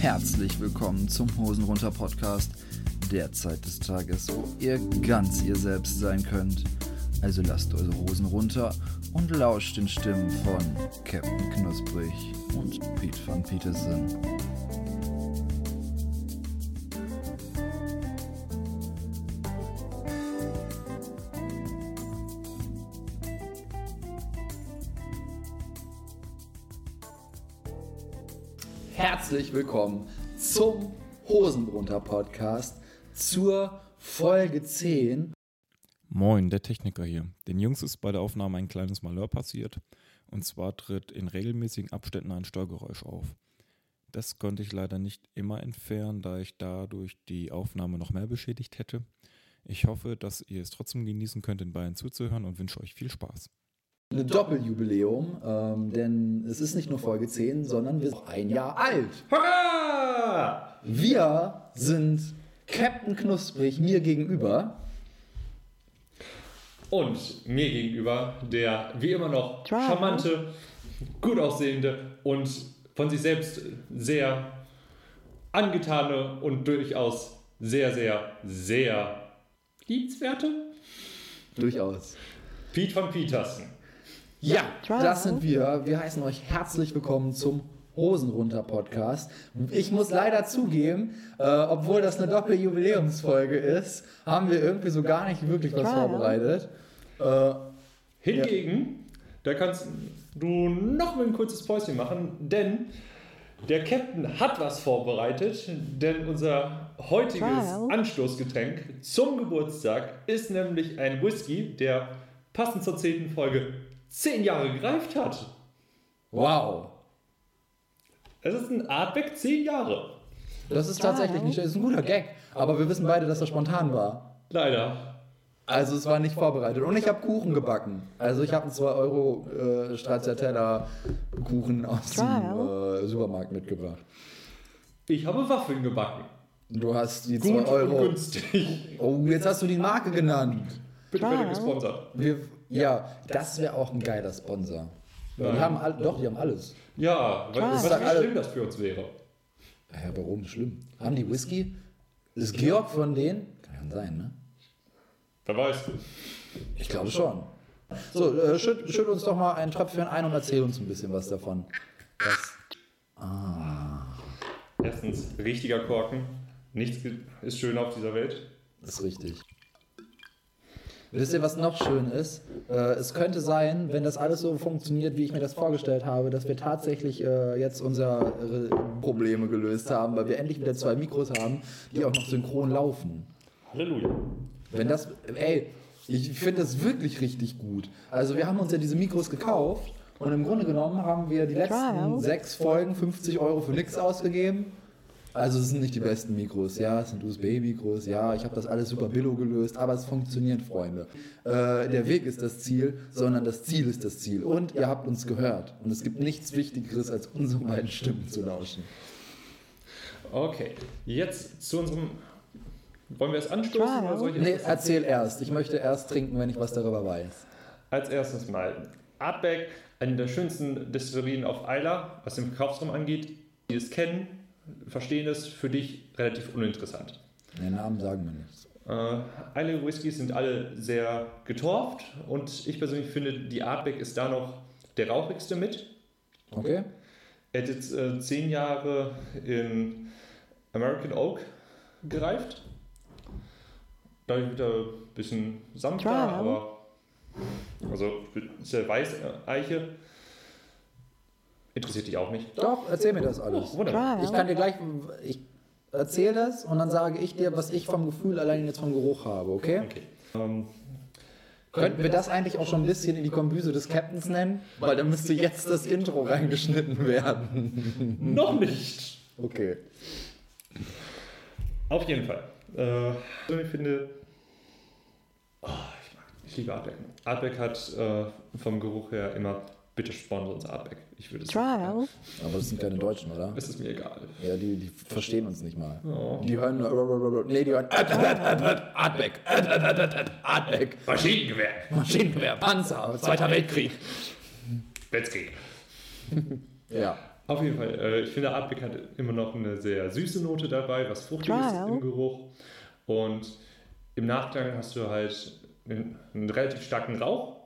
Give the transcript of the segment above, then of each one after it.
Herzlich willkommen zum Hosenrunter Podcast, der Zeit des Tages, wo ihr ganz ihr selbst sein könnt. Also lasst eure Hosen runter und lauscht den Stimmen von Captain Knusprig und Pete van Petersen. Herzlich willkommen zum Hosenbrunter Podcast zur Folge 10. Moin, der Techniker hier. Den Jungs ist bei der Aufnahme ein kleines Malheur passiert. Und zwar tritt in regelmäßigen Abständen ein Störgeräusch auf. Das konnte ich leider nicht immer entfernen, da ich dadurch die Aufnahme noch mehr beschädigt hätte. Ich hoffe, dass ihr es trotzdem genießen könnt, in Bayern zuzuhören und wünsche euch viel Spaß. Ein Doppeljubiläum, ähm, denn es ist nicht nur Folge 10, sondern wir sind ein Jahr alt. Hurra! Wir sind Captain Knusprig mir gegenüber. Und mir gegenüber der wie immer noch charmante, gut aussehende und von sich selbst sehr angetane und durchaus sehr, sehr, sehr liebenswerte Durchaus. Pete von Petersen. Ja, das sind wir. Wir heißen euch herzlich willkommen zum Hosenrunter Podcast. Ich muss leider zugeben, äh, obwohl das eine Doppeljubiläumsfolge ist, haben wir irgendwie so gar nicht wirklich was vorbereitet. Äh, Hingegen, da kannst du noch mal ein kurzes Päuschen machen, denn der Captain hat was vorbereitet, denn unser heutiges Trial. Anstoßgetränk zum Geburtstag ist nämlich ein Whisky, der passend zur zehnten Folge zehn Jahre gereift hat. wow. Es ist ein Artback zehn Jahre. Das ist tatsächlich nicht, das ist ein guter Gag, aber wir wissen beide, dass er spontan war. Leider. Also es war nicht vorbereitet. Und ich habe Kuchen gebacken. Also ich habe einen 2 Euro äh, Stracciatella Kuchen aus dem äh, Supermarkt mitgebracht. Ich habe Waffeln gebacken. Du hast die 2 Gut und Euro. günstig. Oh, jetzt hast du die Marke genannt. Bitte werde Trial. gesponsert. Wir, ja, das wäre auch ein geiler Sponsor. Die Nein. haben all, doch, die haben alles. Ja, Trial. was, Sag wie alle- schlimm das für uns wäre. Ja, warum? Schlimm. Haben die Whisky? Ist Georg von denen? Kann ja sein, ne? Wer weiß. Ich glaube schon. So, äh, schütt, schütt uns doch mal ein Tröpfchen ein und erzähl uns ein bisschen was davon. Was? Erstens, richtiger Korken. Nichts ist schön auf dieser Welt. Das ist richtig. Wisst ihr, was noch schön ist? Äh, es könnte sein, wenn das alles so funktioniert, wie ich mir das vorgestellt habe, dass wir tatsächlich äh, jetzt unsere Probleme gelöst haben, weil wir endlich wieder zwei Mikros haben, die auch noch synchron laufen. Halleluja. Wenn das, ey, ich finde das wirklich richtig gut. Also wir haben uns ja diese Mikros gekauft und im Grunde genommen haben wir die letzten sechs Folgen 50 Euro für nichts ausgegeben. Also es sind nicht die besten Mikros, ja, es sind USB-Mikros, ja, ich habe das alles super billo gelöst, aber es funktioniert, Freunde. Äh, der Weg ist das Ziel, sondern das Ziel ist das Ziel. Und ihr habt uns gehört. Und es gibt nichts Wichtigeres, als unsere beiden Stimmen zu lauschen. Okay, jetzt zu unserem. Wollen wir es anstoßen Trial. oder soll ich Nee, erzähl erst. Ich möchte erst trinken, wenn ich was darüber weiß. Als erstes mal Artback, eine der schönsten Destillerien auf Isla, was den Verkaufsraum angeht. Die es kennen, verstehen es, für dich relativ uninteressant. Den Namen sagen wir nichts. Äh, alle Whiskys sind alle sehr getorft und ich persönlich finde, die Artback ist da noch der rauchigste mit. Okay? Er hat jetzt äh, zehn Jahre in American Oak gereift. Dadurch wieder ein bisschen sanfter, aber also ist ja Weißeiche. Interessiert dich auch nicht. Doch, erzähl mir das alles. Oh. Ich kann dir gleich, ich erzähle das und dann sage ich dir, was ich vom Gefühl allein jetzt vom Geruch habe, okay? Okay. Ähm, Könnten wir das eigentlich auch schon ein bisschen in die Kombüse des Captains nennen? Weil dann müsste jetzt das Intro reingeschnitten werden. noch nicht. Okay. Auf jeden Fall. Äh, ich finde, oh, ich, mag, ich liebe Artback. Artback hat äh, vom Geruch her immer bitte sponsor uns Artback. Ich würde es. Trial. Aber das sind keine Deutschen, oder? Es ist mir egal. Ja, die, die verstehen uns nicht mal. Oh. Die hören nur. Nee, die hören. Artback. Artback. Maschinengewehr. Maschinengewehr, Panzer, Zweiter Weltkrieg. Weltkrieg. Ja. Auf jeden Fall. Äh, ich finde, Artback hat immer noch eine sehr süße Note dabei, was fruchtig ist Trial. im Geruch. Und im Nachgang hast du halt einen, einen relativ starken Rauch.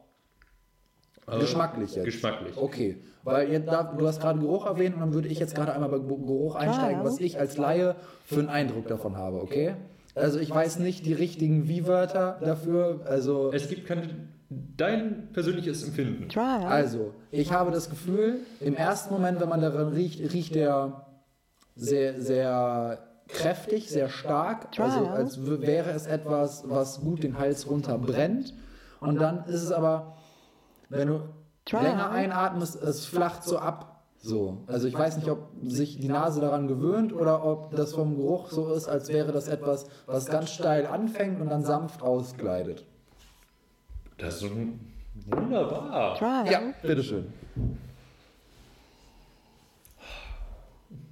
Äh, Geschmacklich jetzt. Geschmacklich. Okay, weil ihr da, du hast gerade Geruch erwähnt und dann würde ich jetzt gerade einmal bei Ge- Geruch einsteigen, was ich als Laie für einen Eindruck davon habe, okay? Also ich weiß nicht die richtigen Wie-Wörter dafür, also... Es gibt keine, dein persönliches Empfinden. Also, ich habe das Gefühl, im ersten Moment, wenn man daran riecht, riecht der sehr, sehr kräftig, sehr stark. Also, als wäre es etwas, was gut den Hals runter brennt. Und dann ist es aber, wenn du länger einatmest, es flacht so ab. So. Also, ich weiß nicht, ob sich die Nase daran gewöhnt oder ob das vom Geruch so ist, als wäre das etwas, was ganz steil anfängt und dann sanft ausgleitet. Das ist so ein- wunderbar. Trial. Ja, bitteschön.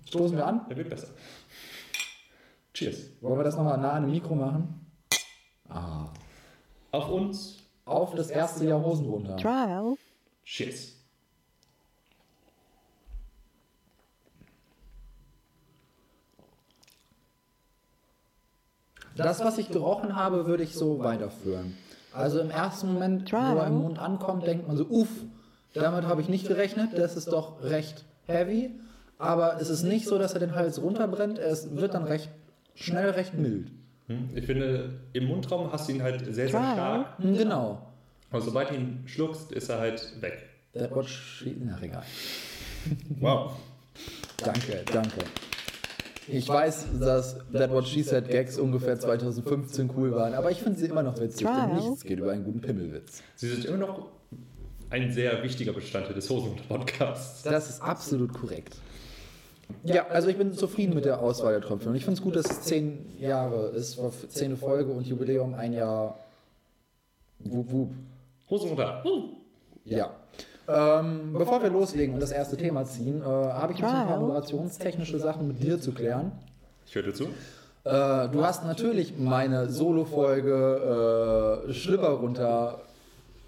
Stoßen wir an? Der wird besser. Cheers. Wollen wir das nochmal nah an dem Mikro machen? Ah. Auf uns. Auf das erste Jahr Hosen runter. Trial. Cheers. Das, was ich gerochen habe, würde ich so weiterführen. Also im ersten Moment, wo er im Mund ankommt, denkt man so, uff, damit habe ich nicht gerechnet, das ist doch recht heavy. Aber es ist nicht so, dass er den Hals runterbrennt, es wird dann recht schnell recht mild. Hm? Ich finde, im Mundraum hast du ihn halt sehr, sehr stark. Hm, Genau. Und sobald du ihn schluckst, ist er halt weg. That what she... Na, egal. Wow. Danke, danke. Ich weiß, dass That What She Said Gags ungefähr 2015 cool waren, aber ich finde sie immer noch witzig, denn nichts geht über einen guten Pimmelwitz. Sie sind immer noch ein sehr wichtiger Bestandteil des Hosen-Podcasts. Das ist absolut korrekt. Ja, also ich bin zufrieden mit der Auswahl der Tröpfchen und ich finde es gut, dass es zehn Jahre ist, war zehnte Folge und Jubiläum ein Jahr. Wup, wup. Hosen runter. Ja. Ähm, bevor wir loslegen und das erste Thema ziehen, äh, habe ich noch ein paar moderationstechnische Sachen mit dir zu klären. Ich höre dir zu. Äh, du hast natürlich meine Solo-Folge äh, Schlipper runter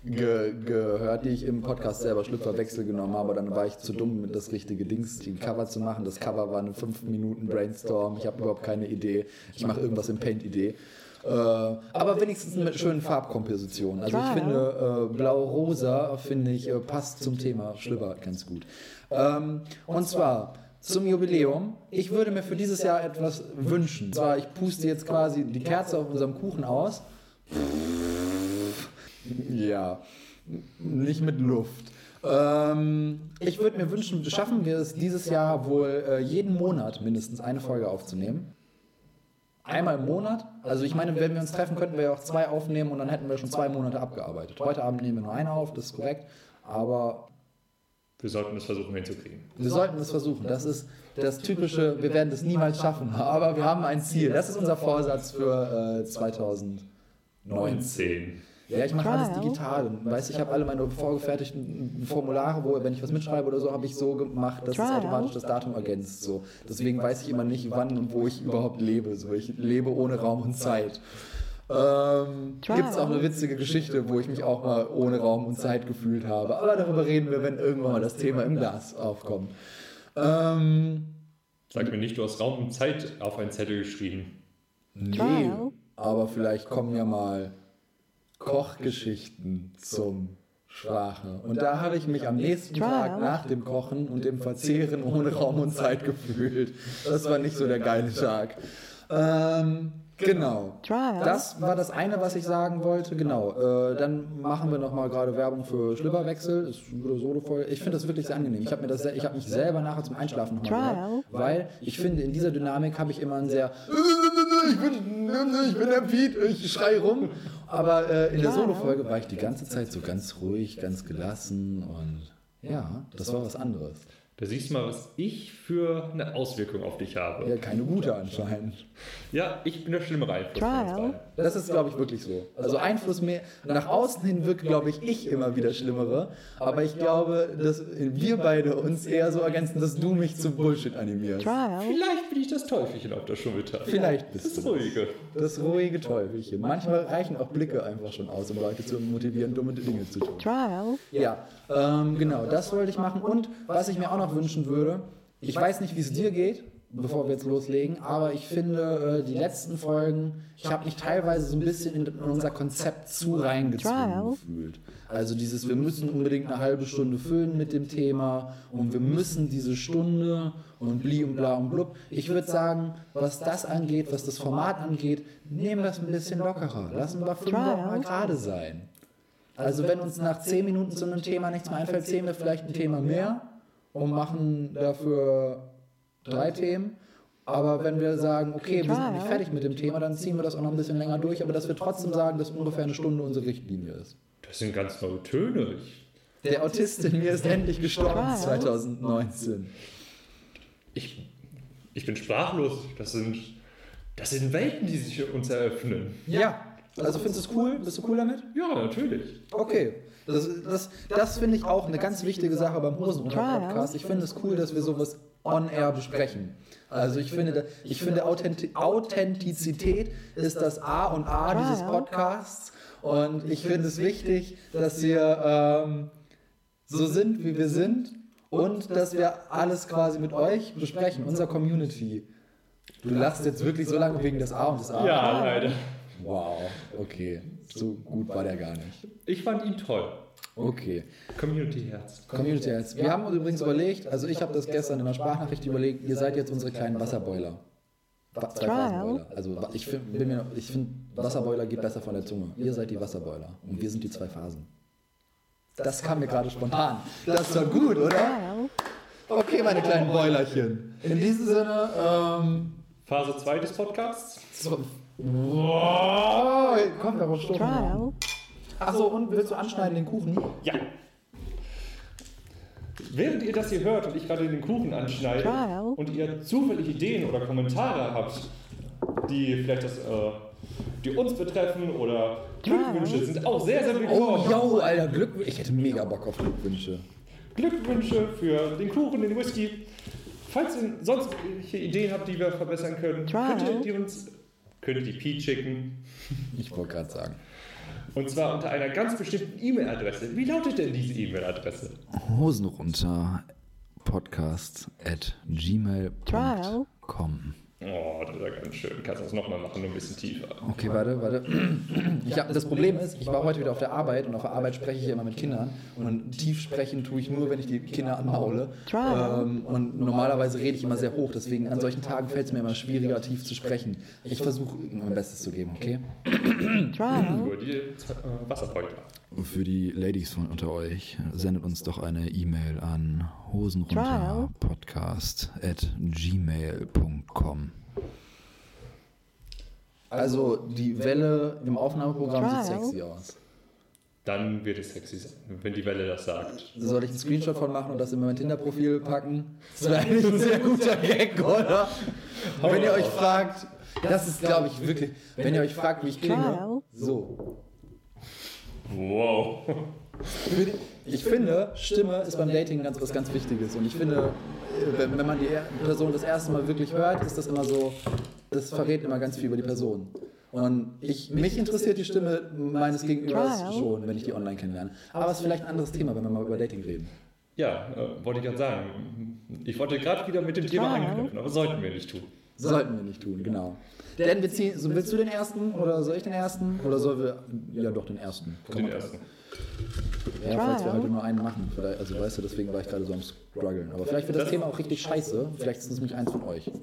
ge gehört, die ich im Podcast selber Schlüpferwechsel genommen habe. Dann war ich zu dumm, mit das richtige Dings, die Cover zu machen. Das Cover war eine 5 Minuten Brainstorm. Ich habe überhaupt keine Idee. Ich mache irgendwas in Paint-Idee. Äh, aber wenigstens mit schönen Farbkompositionen. Also ich finde äh, blau-rosa finde ich äh, passt zum Thema Schlüpper ganz gut. Ähm, und zwar zum Jubiläum. Ich würde mir für dieses Jahr etwas wünschen. Und zwar ich puste jetzt quasi die Kerze auf unserem Kuchen aus. Ja, nicht mit Luft. Ähm, ich würde mir wünschen, schaffen wir es dieses Jahr wohl äh, jeden Monat mindestens eine Folge aufzunehmen. Einmal im Monat. Also ich meine, wenn wir uns treffen, könnten wir ja auch zwei aufnehmen und dann hätten wir schon zwei Monate abgearbeitet. Heute Abend nehmen wir nur eine auf, das ist korrekt. Aber Wir sollten es versuchen hinzukriegen. wir sollten es versuchen. Das ist das typische, wir werden es niemals schaffen. Aber wir haben ein Ziel. Das ist unser Vorsatz für äh, 2019. 19. Ja, ich mache alles digital. Und weißt, ich habe alle meine vorgefertigten Formulare, wo, wenn ich was mitschreibe oder so, habe ich so gemacht, dass es automatisch das Datum ergänzt. So. Deswegen weiß ich immer nicht, wann und wo ich überhaupt lebe. So. Ich lebe ohne Raum und Zeit. Ähm. Gibt es auch eine witzige Geschichte, wo ich mich auch mal ohne Raum und Zeit gefühlt habe. Aber darüber reden wir, wenn irgendwann mal das Thema im Glas aufkommt. Ähm, Sag mir nicht, du hast Raum und Zeit auf einen Zettel geschrieben. Nee, aber vielleicht kommen ja mal Kochgeschichten zum Sprache. Und da habe ich mich am nächsten. Tag nach dem Kochen und dem Verzehren ohne Raum und Zeit gefühlt. Das war nicht so der geile Tag. Ähm, genau. Trial. Das war das eine, was ich sagen wollte. Genau. Äh, dann machen wir nochmal gerade Werbung für Schlüpperwechsel. Ist eine Solo-Folge. Ich finde das wirklich sehr angenehm. Ich habe mir das, sehr- ich habe mich selber nachher zum Einschlafen nochmal gehört, weil ich finde, in dieser Dynamik habe ich immer ein sehr ich bin, ich bin der Piet, ich schrei rum. Aber äh, in der. Solo-Folge war ich die ganze Zeit so ganz ruhig, ganz gelassen und ja, das war was anderes. Da siehst du mal, was ich für eine Auswirkung auf dich habe. Ja, keine gute anscheinend. Ja, ich bin der schlimmere Trial. beiden. Das ist, glaube ich, wirklich so. Also Einfluss mehr. Nach außen hin wirkt, glaube ich, ich immer wieder Schlimmere. Aber ich glaube, dass wir beide uns eher so ergänzen, dass du mich zu Bullshit animierst. Trial. Vielleicht bin ich das Teufelchen auf der Schulter. Vielleicht bist Das du das. Ruhige. Das ruhige Teufelchen. Manchmal reichen auch Blicke einfach schon aus, um Leute zu motivieren, dumme Dinge zu tun. Trial. Ja, ähm, genau, das wollte ich machen. Und was ich mir auch noch wünschen würde, ich weiß nicht, wie es dir geht, bevor wir jetzt loslegen, aber ich finde, äh, die letzten Folgen, ich habe mich teilweise so ein bisschen in unser Konzept zu reingezwungen Trial. gefühlt. Also dieses, wir müssen unbedingt eine halbe Stunde füllen mit dem Thema und wir müssen diese Stunde und bli und bla und blub. Ich würde sagen, was das angeht, was das Format angeht, nehmen wir es ein bisschen lockerer. Lassen wir fünf mal gerade sein. Also wenn uns nach zehn Minuten zu einem Thema nichts mehr einfällt, zählen wir vielleicht ein Thema mehr und machen dafür drei Themen. Aber wenn wir sagen, okay, wir sind nicht fertig mit dem Thema, dann ziehen wir das auch noch ein bisschen länger durch, aber dass wir trotzdem sagen, dass ungefähr eine Stunde unsere Richtlinie ist. Das sind ganz neue Töne. Der Autist in mir ist endlich gestorben 2019. ich, ich bin sprachlos. Das sind, das sind Welten, die sich uns eröffnen. Ja, also findest du es cool? Bist du cool damit? Ja, natürlich. Okay. Das, das, das finde ich auch eine ganz wichtige Sache beim Hosenunter-Podcast. Ich finde es cool, dass wir sowas on-air besprechen. Also ich finde, ich finde Authenti Authentizität ist das A und A dieses Podcasts. Und ich finde es wichtig, dass wir ähm, so sind, wie wir sind. Und dass wir alles quasi mit euch besprechen, unserer Community. Du lachst jetzt wirklich so lange wegen des A und des A. Ja, leider. Wow, okay. So gut war der gar nicht. Ich fand ihn toll. Okay. Community-Herz. Community Heads. Wir haben uns übrigens überlegt, also ich habe das gestern in der Sprachnachricht überlegt, ihr seid jetzt unsere kleinen Wasserboiler. Wa- Zwei Phasenboiler. Also ich finde, ich find, Wasserboiler geht besser von der Zunge. Ihr seid die Wasserboiler und wir sind die zwei Phasen. Das kam mir gerade spontan. Das war gut, oder? Okay, meine kleinen Boilerchen. In diesem Sinne, ähm, Phase 2 des Podcasts. so, wow, kommt aber Stoff. Trial. Achso, und willst du anschneiden den Kuchen? Ja. Während ihr das hier hört und ich gerade den Kuchen anschneide Trial. und ihr zufällig Ideen oder Kommentare habt, die vielleicht das, äh, die uns betreffen oder Glückwünsche, sind auch sehr, sehr Oh, willkommen. yo, Alter, Glückwünsche. Ich hätte mega Bock auf Glückwünsche. Glückwünsche für den Kuchen, den Whisky. Falls ihr sonstige Ideen habt, die wir verbessern können, Trial. könnt ihr die uns Pete schicken. Ich wollte gerade sagen. Und zwar unter einer ganz bestimmten E-Mail-Adresse. Wie lautet denn diese E-Mail-Adresse? Hosen runter Podcast at gmail.com. Oh, das ist ja ganz schön. Kannst du das nochmal machen, nur ein bisschen tiefer. Okay, warte, warte. Ich hab, das Problem ist, ich war heute wieder auf der Arbeit und auf der Arbeit spreche ich immer mit Kindern und tief sprechen tue ich nur, wenn ich die Kinder anmaule. Ähm, und normalerweise rede ich immer sehr hoch, deswegen an solchen Tagen fällt es mir immer schwieriger, tief zu sprechen. Ich versuche mein Bestes zu geben, okay? Über die Wasserbeutler. Für die Ladies von unter euch, sendet uns doch eine E-Mail an hosenrunterpodcast at gmail.com. Also die Welle im Aufnahmeprogramm sieht sexy aus. Dann wird es sexy sein, wenn die Welle das sagt. Soll ich einen Screenshot von machen und das in mein Tinder-Profil packen? Das wäre eigentlich ein sehr guter Gag, oder? Wenn ihr euch fragt, das ist glaube ich wirklich, wenn ihr euch fragt, wie ich klinge, so. Wow. Ich finde, Stimme ist beim Dating ganz, was ganz Wichtiges. Und ich finde, wenn, wenn man die er- Person das erste Mal wirklich hört, ist das immer so, das verrät immer ganz viel über die Person. Und ich, mich interessiert die Stimme meines Gegenübers Trial. schon, wenn ich die online kennenlerne. Aber es ist vielleicht ein anderes Thema, wenn wir mal über Dating reden. Ja, äh, wollte ich gerade sagen. Ich wollte gerade wieder mit dem Thema anknüpfen, aber sollten wir nicht tun. Sollten wir nicht tun, genau. Denn wir ziehen, so, willst du den ersten oder soll ich den ersten? Oder sollen wir, ja doch, den ersten. Kann Den ersten. Ja, falls wir heute nur einen machen. Also weißt du, deswegen war ich gerade so am struggeln. Aber vielleicht wird das Thema auch richtig scheiße. Vielleicht ist es nämlich eins von euch.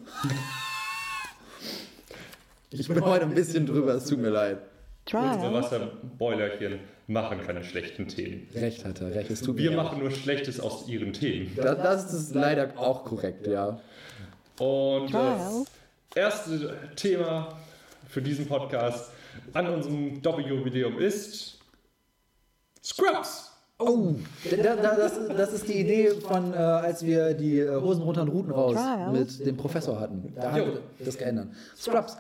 Ich bin heute ein bisschen drüber, es tut mir leid. Unsere Trial. Wasserboilerchen machen keine schlechten Themen. Recht hat er, recht. Es tut Wir mir machen nur Schlechtes aus ihren Themen. Das, das ist leider auch korrekt, ja. Und Trial. das erste Thema für diesen Podcast an unserem Doppeljubiläum ist Scrubs. Oh, da, da, das, das ist die Idee von, äh, als wir die äh, Hosen runter und Routen raus mit dem Professor hatten. Da haben wir das geändert. Scrubs.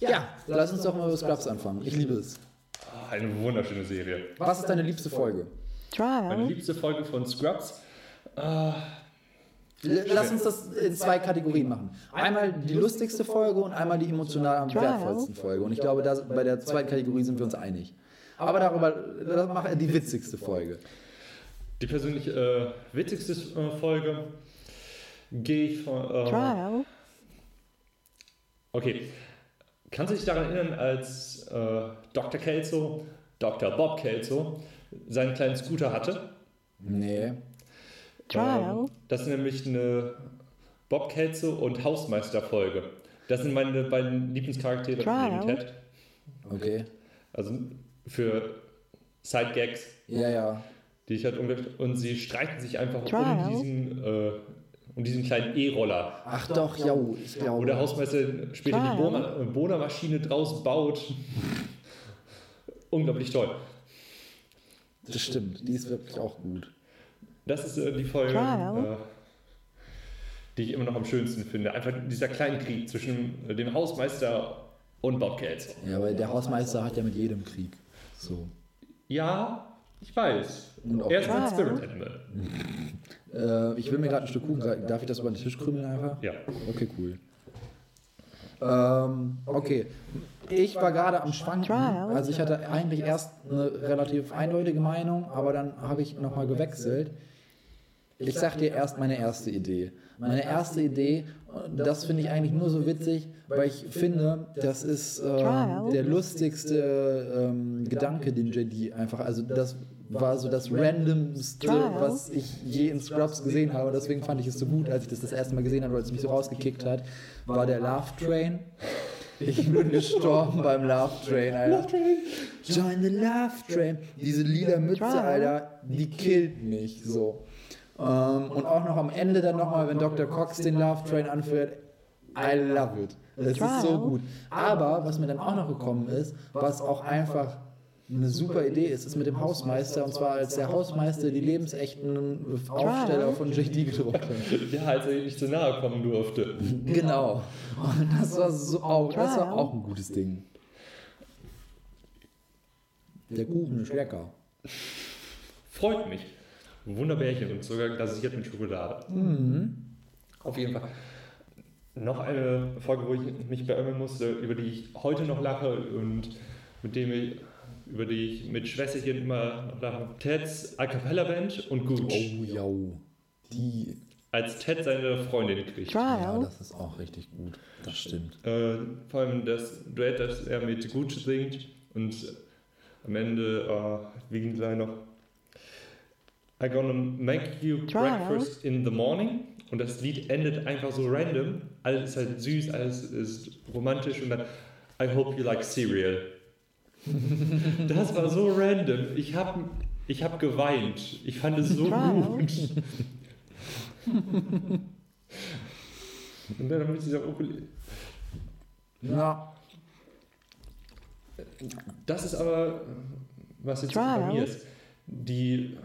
Ja, lass uns doch mal über Scrubs anfangen. Ich liebe es. Ah, Eine wunderschöne Serie. Was ist deine liebste Folge? Meine Trial. liebste Folge von Scrubs. Äh, Lass uns das in zwei Kategorien machen. Einmal die lustigste Folge und einmal die emotional am wertvollsten Folge. Und ich glaube, da, bei der zweiten Kategorie sind wir uns einig. Aber darüber, das mache die witzigste Folge. die persönlich äh, witzigste äh, Folge gehe ich von. Äh, Trial. okay. Kannst du dich daran erinnern, als äh, Dr. Kelso, Dr. Bob Kelso, seinen kleinen Scooter hatte? Nee. Trial. Ähm, das ist nämlich eine Bob Kelso und Hausmeister-Folge. Das sind meine beiden Lieblingscharaktere Trial. neben Ted. Okay. Also für Side-Gags, Ja, ja. die ich halt. Und sie streiten sich einfach Trial. um diesen, äh, um diesen kleinen E-Roller. Ach doch, ja, ich Wo der glaube. Hausmeister später die Trial. Äh, Bohnermaschine draus baut. Unglaublich toll. Das stimmt, die ist wirklich auch gut. Das ist äh, die Folge, äh, die ich immer noch am schönsten finde. Einfach dieser kleine Krieg zwischen äh, dem Hausmeister und Bob Kelso. Ja, weil der Hausmeister hat ja mit jedem Krieg. So. Ja, ich weiß. Und auch- er ist ein. Spirit Animal. Äh, ich will mir gerade ein Stück Kuchen sagen. Darf ich das über den Tisch krümeln einfach? Ja. Okay, cool. Ähm, okay. Ich war gerade am Schwanken. Trial. Also ich hatte eigentlich erst eine relativ eindeutige Meinung, aber dann habe ich nochmal gewechselt. Ich sag dir erst meine erste Idee. Meine erste Idee, das finde ich eigentlich nur so witzig, weil ich finde, das ist ähm, der lustigste ähm, Gedanke, den JD einfach, also das war so das randomste, was ich je in Scrubs gesehen habe. Deswegen fand ich es so gut, als ich das das erste Mal gesehen habe, weil es mich so rausgekickt hat, war der Love Train. Ich bin gestorben beim Love Train, Alter. Join the Love Train. Diese lila Mütze. Alter, die killt mich so. Ähm, und auch noch am Ende dann nochmal, wenn Dr. Cox den Love Train anführt. I love it. Das ist so gut. Aber was mir dann auch noch gekommen ist, was auch einfach eine super Idee ist, ist mit dem Hausmeister. Und zwar als der Hausmeister die lebensechten Aufsteller von JD gedruckt hat. Ja, als er ihm nicht zu nahe kommen durfte. Genau. Und das war so auch, das war auch ein gutes Ding. Der Kuchen ist lecker. Freut mich. Wunderbärchen und sogar glasiert mit Schokolade. Auf jeden Fall. Noch eine Folge, wo ich mich beömmeln musste, über die ich heute noch lache und mit dem ich, über die ich mit Schwesterchen immer noch lache. Teds A Cappella Band und Gooch. Oh, ja. Die. Als Ted seine Freundin kriegt. Ja, Trial. das ist auch richtig gut. Das stimmt. Äh, vor allem das Duett, das er mit Gooch singt und am Ende, äh, wie ging gleich noch? I gonna make you breakfast in the morning. Und das Lied endet einfach so random. Alles ist halt süß, alles ist romantisch und dann I hope you like cereal. das war so random. Ich habe ich hab geweint. Ich fand es so gut. und dann mit dieser Ukulele. Ja. Das ist aber, was jetzt bei mir ist, die,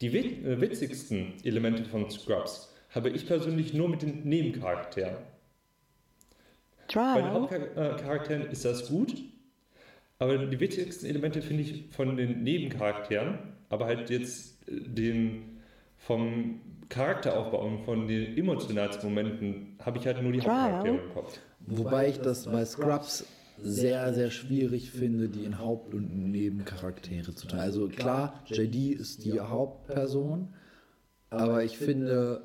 die wit äh, witzigsten Elemente von Scrubs habe ich persönlich nur mit den Nebencharakteren. Bei den Trial. Hauptcharakteren ist das gut, aber die witzigsten Elemente finde ich von den Nebencharakteren, aber halt jetzt äh, den vom Charakteraufbau und von den emotionalsten Momenten habe ich halt nur die Trial. Hauptcharaktere im Kopf. Wobei ich das bei Scrubs sehr, sehr schwierig finde, die in Haupt- und Nebencharaktere zu teilen. Also klar, JD ist die Hauptperson, aber ich finde,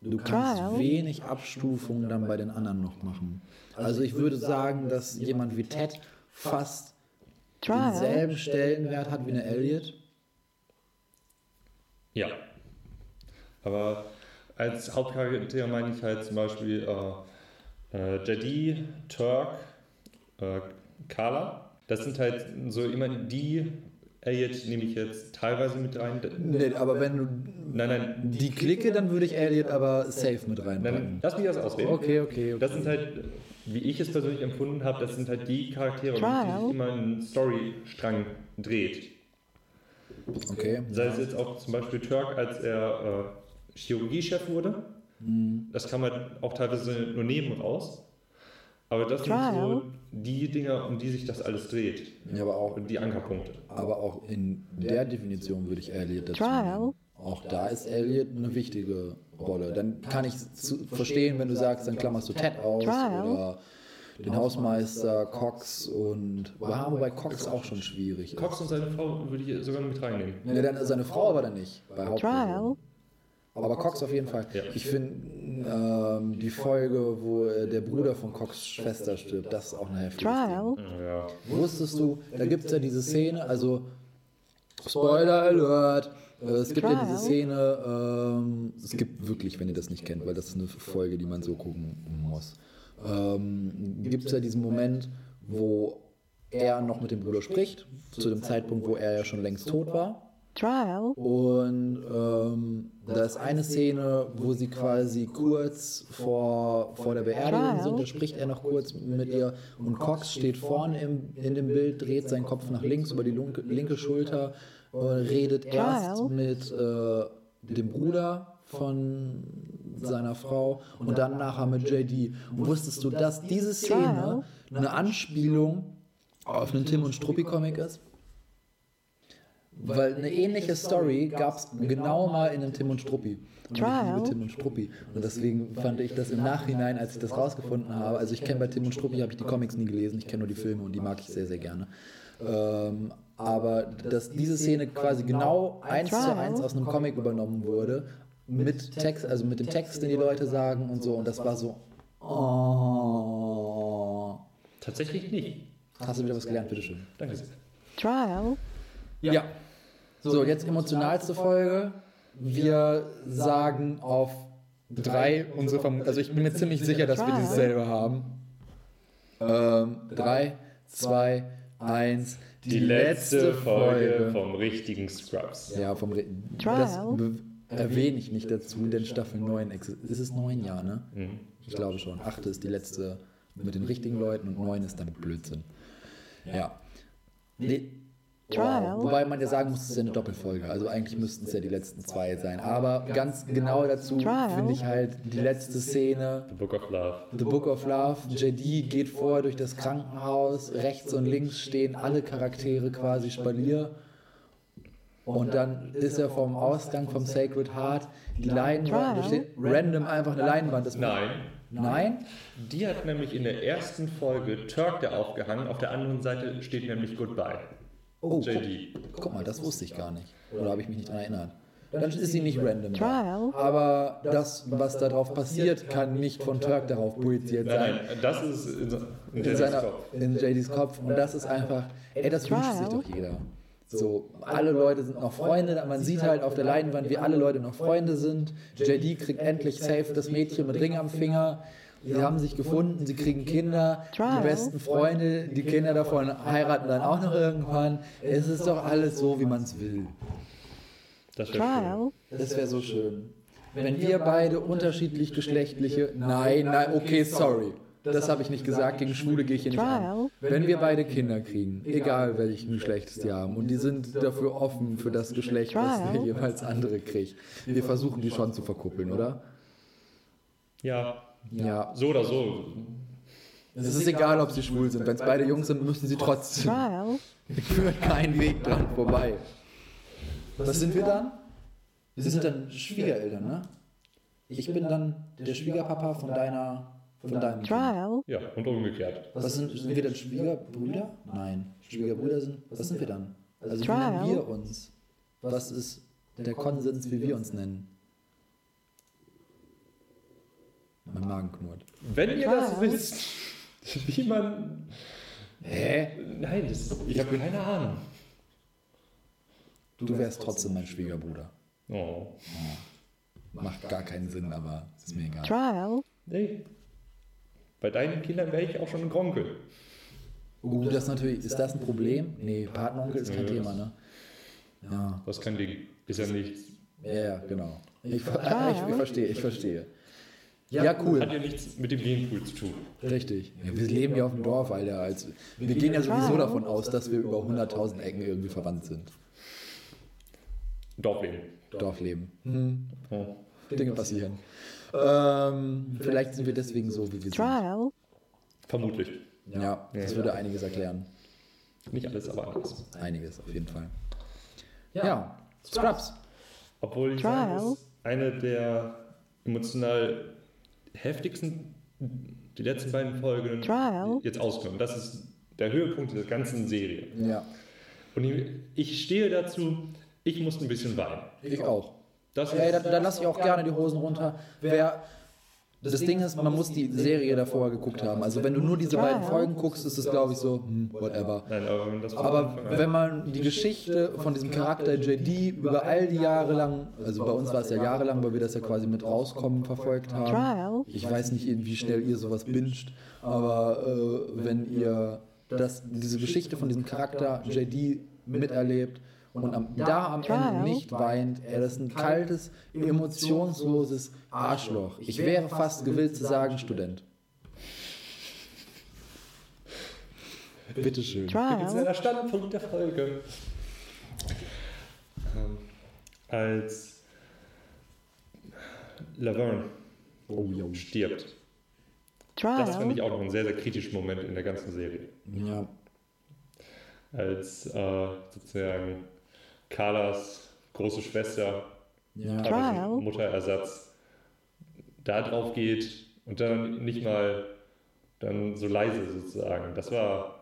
du kannst wenig Abstufungen dann bei den anderen noch machen. Also ich würde sagen, dass jemand wie Ted fast denselben Stellenwert hat wie eine Elliot. Ja. Aber als Hauptcharakter meine ich halt zum Beispiel äh, äh, JD, Turk, äh, Carla. Das sind halt so immer die, Elliot nehme ich jetzt teilweise mit rein. Nee, aber wenn du Nein, nein, die klicke, dann würde ich Elliot aber safe mit nein, reinpacken. lass mich das ausreden. Okay, okay, okay. Das sind halt, wie ich es persönlich empfunden habe, das sind halt die Charaktere, um die sich immer ein Storystrang dreht. Okay. Sei es jetzt auch zum Beispiel Turk, als er äh, Chirurgiechef wurde. Das kam halt auch teilweise nur neben raus. Aber das sind so Trial. die Dinge, um die sich das alles dreht. Ja, aber auch, die Ankerpunkte. aber auch in der Definition würde ich Elliot dazu Trial. Auch da ist Elliot eine wichtige Rolle. Dann kann ich zu, verstehen, wenn du sagst, dann klammerst du Ted aus Trial. oder den Hausmeister, Cox und ja, wobei Cox auch schon schwierig ist. Cox und seine Frau würde ich sogar mit reinnehmen. Ja, dann seine Frau aber dann nicht bei Hauptperson. Aber Cox auf jeden Fall. Ja. Ich finde ähm, die Folge, wo äh, der Bruder von Cox Schwester stirbt, das ist auch eine heftige Trial. Ja. Wusstest du, da gibt es ja diese Szene, also Spoiler Alert, äh, es gibt ja diese Szene, ähm, es gibt wirklich, wenn ihr das nicht kennt, weil das ist eine Folge, die man so gucken muss, ähm, gibt es ja diesen Moment, wo er noch mit dem Bruder spricht, zu dem Zeitpunkt, wo er ja schon längst tot war. Trial. Und ähm, da ist eine Szene, wo sie quasi kurz vor, vor der Beerdigung sind. Da spricht er noch kurz mit ihr. Und Cox steht vorne im, in dem Bild, dreht seinen Kopf nach links über die linke, linke Schulter, äh, redet erst mit äh, dem Bruder von seiner Frau und dann nachher mit JD. Und wusstest du, dass diese Szene eine Anspielung auf einen Tim und Struppi Comic ist? Weil eine ähnliche Story gab es genau mal in einem Tim und Struppi. Und ich Trial. liebe Tim und Struppi. Und deswegen fand ich das im Nachhinein, als ich das rausgefunden habe, also ich kenne bei Tim und Struppi, habe ich die Comics nie gelesen, ich kenne nur die Filme und die mag ich sehr, sehr gerne. Ähm, aber dass diese Szene quasi genau eins zu eins aus einem Comic übernommen wurde, mit Text, also mit dem Text, den die Leute sagen und so, und das war so, oh. Tatsächlich nicht. Hast du wieder was gelernt, bitteschön. Danke sehr. Trial. Ja. So, jetzt emotionalste Folge. Wir sagen auf drei unsere Verm Also ich bin mir ziemlich sicher, dass wir dieselbe haben. Ähm, drei, zwei, eins. Die, letzte Folge vom richtigen Scrubs. Ja, vom Re Trial. Das erwähne ich nicht dazu, denn Staffel 9 exi- ist es neun Jahre, ne? Mhm. Ich glaube schon. Achte ist die letzte mit den richtigen Leuten und neun ist dann Blödsinn. Ja. Nee. Trial. Wow. Wobei man ja sagen muss, es ist ja eine Doppelfolge. Also eigentlich müssten es ja die letzten zwei sein. Aber ganz genau dazu finde ich halt die letzte Szene. The Book of Love. The Book of Love. JD geht vor durch das Krankenhaus. Rechts und links stehen alle Charaktere quasi Spalier. Und dann ist er vom Ausgang vom Sacred Heart. Die Leinwand, da steht random einfach eine Leinwand. Das Nein. Nein? Die hat nämlich in der ersten Folge Turk der aufgehangen. Auf der anderen Seite steht nämlich Goodbye. Oh, guck, JD. guck mal, das wusste ich gar nicht. Oder habe ich mich nicht daran erinnert? Dann ist sie nicht random. Trial. Aber das, was darauf passiert, kann nicht von Turk darauf projiziert Nein, sein. nein, das ist in, in in, seiner, Kopf. in JDs Kopf. Und das ist einfach, ey, das wünscht sich doch jeder. So, alle Leute sind noch Freunde, man sieht halt auf der Leinwand, wie alle Leute noch Freunde sind. JD kriegt endlich safe das Mädchen mit Ring am Finger. Sie haben sich gefunden, sie kriegen Kinder, die besten Freunde, die Kinder davon heiraten dann auch noch irgendwann. Es ist doch alles so, wie man es will. Das wäre. Das wäre so schön. Wenn wir beide unterschiedlich geschlechtliche. Nein, nein, okay, sorry. Das habe ich nicht gesagt. Gegen Schwule gehe ich hier nicht an. Wenn wir beide Kinder kriegen, egal welchen Geschlecht die haben, und die sind dafür offen für das Geschlecht, was der jeweils andere kriegt, wir versuchen die schon zu verkuppeln, oder? Ja, Ja. so oder so. Es ist egal, ob sie schwul sind. Wenn es beide Jungs sind, müssen sie trotzdem. Trial. Führt kein Weg dran vorbei. Was sind wir dann? Wir sind dann Schwiegereltern, ne? Ich bin dann der Schwiegerpapa von deiner, von deinem Kind. Trial. Ja, und umgekehrt. Was sind, sind wir dann Schwiegerbrüder? Nein. Schwiegerbrüder sind, was sind wir dann? Also wie nennen wir uns? Was ist der Konsens, wie wir uns nennen? Mein Magen knurrt. Wenn ihr das wisst, wie man. Hä? Nein, das, ich habe keine Ahnung. Du wärst trotzdem mein Schwiegerbruder. Oh. Macht gar keinen Sinn, aber ist mir egal. Trial. Nee. Bei deinen Kindern wäre ich auch schon ein Gronkel. Uh, das ist natürlich, ist das ein Problem? Nee, Patenonkel ist kein Nö, Thema, ne? Ja, Das ist kein Ding. Ist ja nichts. ja, ja genau. Ich, ich, ich verstehe, ich verstehe. Ja, cool. Hat ja nichts mit dem Genpool zu tun. Richtig. Ja, wir leben ja auf dem Dorf, Alter. Als, wir gehen ja sowieso davon aus, dass wir über 100.000 Ecken irgendwie verwandt sind. Dorfleben. Dorfleben. Hm. Oh. Dinge passieren. Ähm, vielleicht sind wir deswegen so, wie wir sind. Trial. Vermutlich. Ja, das Ja. würde einiges erklären. Nicht alles, aber alles. Einiges auf jeden Fall. Ja, Scrubs. Obwohl ich sagen muss, eine der emotional heftigsten, die letzten beiden Folgen, Trial. jetzt ausgenommen. Das ist der Höhepunkt der ganzen Serie. Ja, Und ich, ich stehe dazu, ich musste ein bisschen weinen. ich auch. Das Ey, ist, da, da lasse ich auch gerne die Hosen runter. Wer, das Ding ist, man muss die Serie davor geguckt haben. Also wenn du nur diese beiden Folgen guckst, ist es glaube ich so, hm, whatever. nein, aber wenn das Aber wenn man die Geschichte von diesem Charakter JD über all die Jahre lang, also bei uns war es ja jahrelang, weil wir das ja quasi mit rauskommen verfolgt haben. Trial. Ich weiß nicht, wie schnell ihr sowas binscht, aber äh, wenn ihr das, diese Geschichte von diesem Charakter JD miterlebt und am, da am Ende nicht weint, er ist ein kaltes, emotionsloses Arschloch. Ich wäre fast gewillt zu sagen Student. Bitteschön. Jetzt Trial. der Standpunkt der Folge. Ähm, als Laverne Oh, jo. stirbt. Das finde ich Trial. auch noch einen sehr, sehr kritischen Moment in der ganzen Serie. Ja, Als äh, sozusagen Carlas große Schwester, ja. Trial. Mutterersatz, da drauf geht und dann nicht mal dann so leise sozusagen. Das war.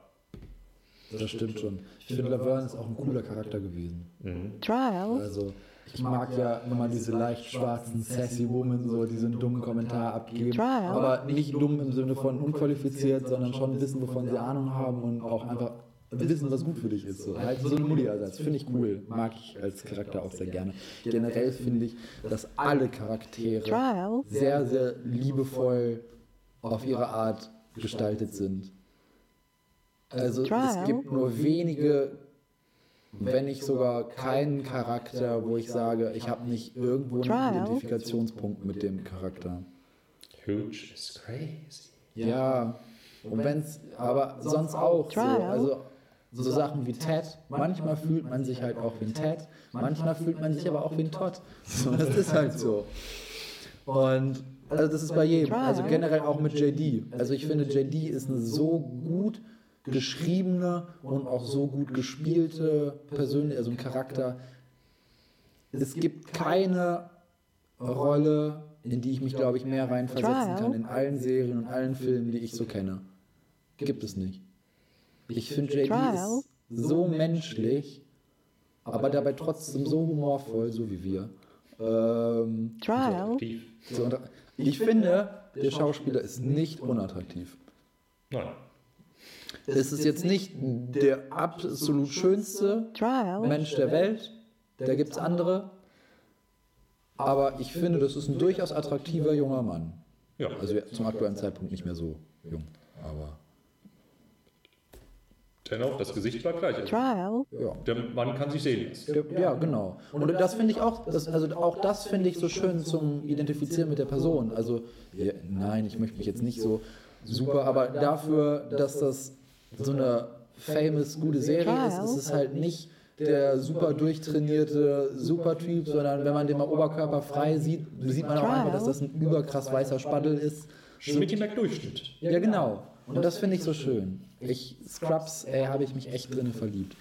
Das stimmt schon. Ich finde, Laverne ist auch ein cooler Charakter gewesen. Mhm. Trial. Also, ich mag ja immer diese leicht schwarzen Sassy Women, so die so einen dummen Kommentar abgeben. Trial. Aber nicht dumm im Sinne von unqualifiziert, sondern schon wissen, wovon sie Ahnung haben und auch einfach wissen, was gut für dich ist. So, halt so eine Mutti-Ersatz. Finde ich cool. Mag ich als Charakter auch sehr gerne. Generell finde ich, dass alle Charaktere sehr, sehr liebevoll auf ihre Art gestaltet sind. Also es gibt nur wenige, wenn nicht sogar keinen Charakter, wo ich sage, ich habe nicht irgendwo einen. Identifikationspunkt mit dem Charakter. Huge is crazy. Ja, und wenn's, aber sonst auch so. Also so Sachen wie Ted, manchmal fühlt man sich halt auch wie ein Ted, manchmal fühlt man sich aber auch wie ein Todd. So, das ist halt so. Und also das ist bei jedem, also generell auch mit JD. Also ich finde, JD ist eine so gut geschriebene und auch so gut gespielte Persönlichkeit, also ein Charakter. Es gibt keine Rolle, in die ich mich, glaube ich, mehr reinversetzen kann in allen Serien und allen Filmen, die ich so kenne. Gibt es nicht. Ich finde, JD ist so menschlich, aber dabei trotzdem so humorvoll, so wie wir. Ähm, Trial. So ich finde, der Schauspieler ist nicht unattraktiv. Nein. Es ist jetzt nicht der absolut schönste Trial. Mensch der Welt. Da gibt es andere. Aber ich finde, das ist ein durchaus attraktiver junger Mann. Ja. Also zum aktuellen Zeitpunkt nicht mehr so jung. Aber Dennoch, das Gesicht bleibt gleich. Also. Trial. ja. der Mann kann sich sehen lassen. Ja, genau. Und das finde ich auch, das, also auch das finde ich so schön zum Identifizieren mit der Person. Also, ja, nein, ich möchte mich jetzt nicht so super, aber dafür, dass das so eine famous, gute Serie ist, ist es halt nicht der super durchtrainierte Supertyp, sondern wenn man den mal oberkörperfrei sieht, sieht man auch einfach, dass das ein überkrass weißer Spaddel ist. Schmidt Mac Durchschnitt. Ja, genau. Und das finde ich so schön. Ich, Scrubs, ey, habe ich mich echt drin verliebt.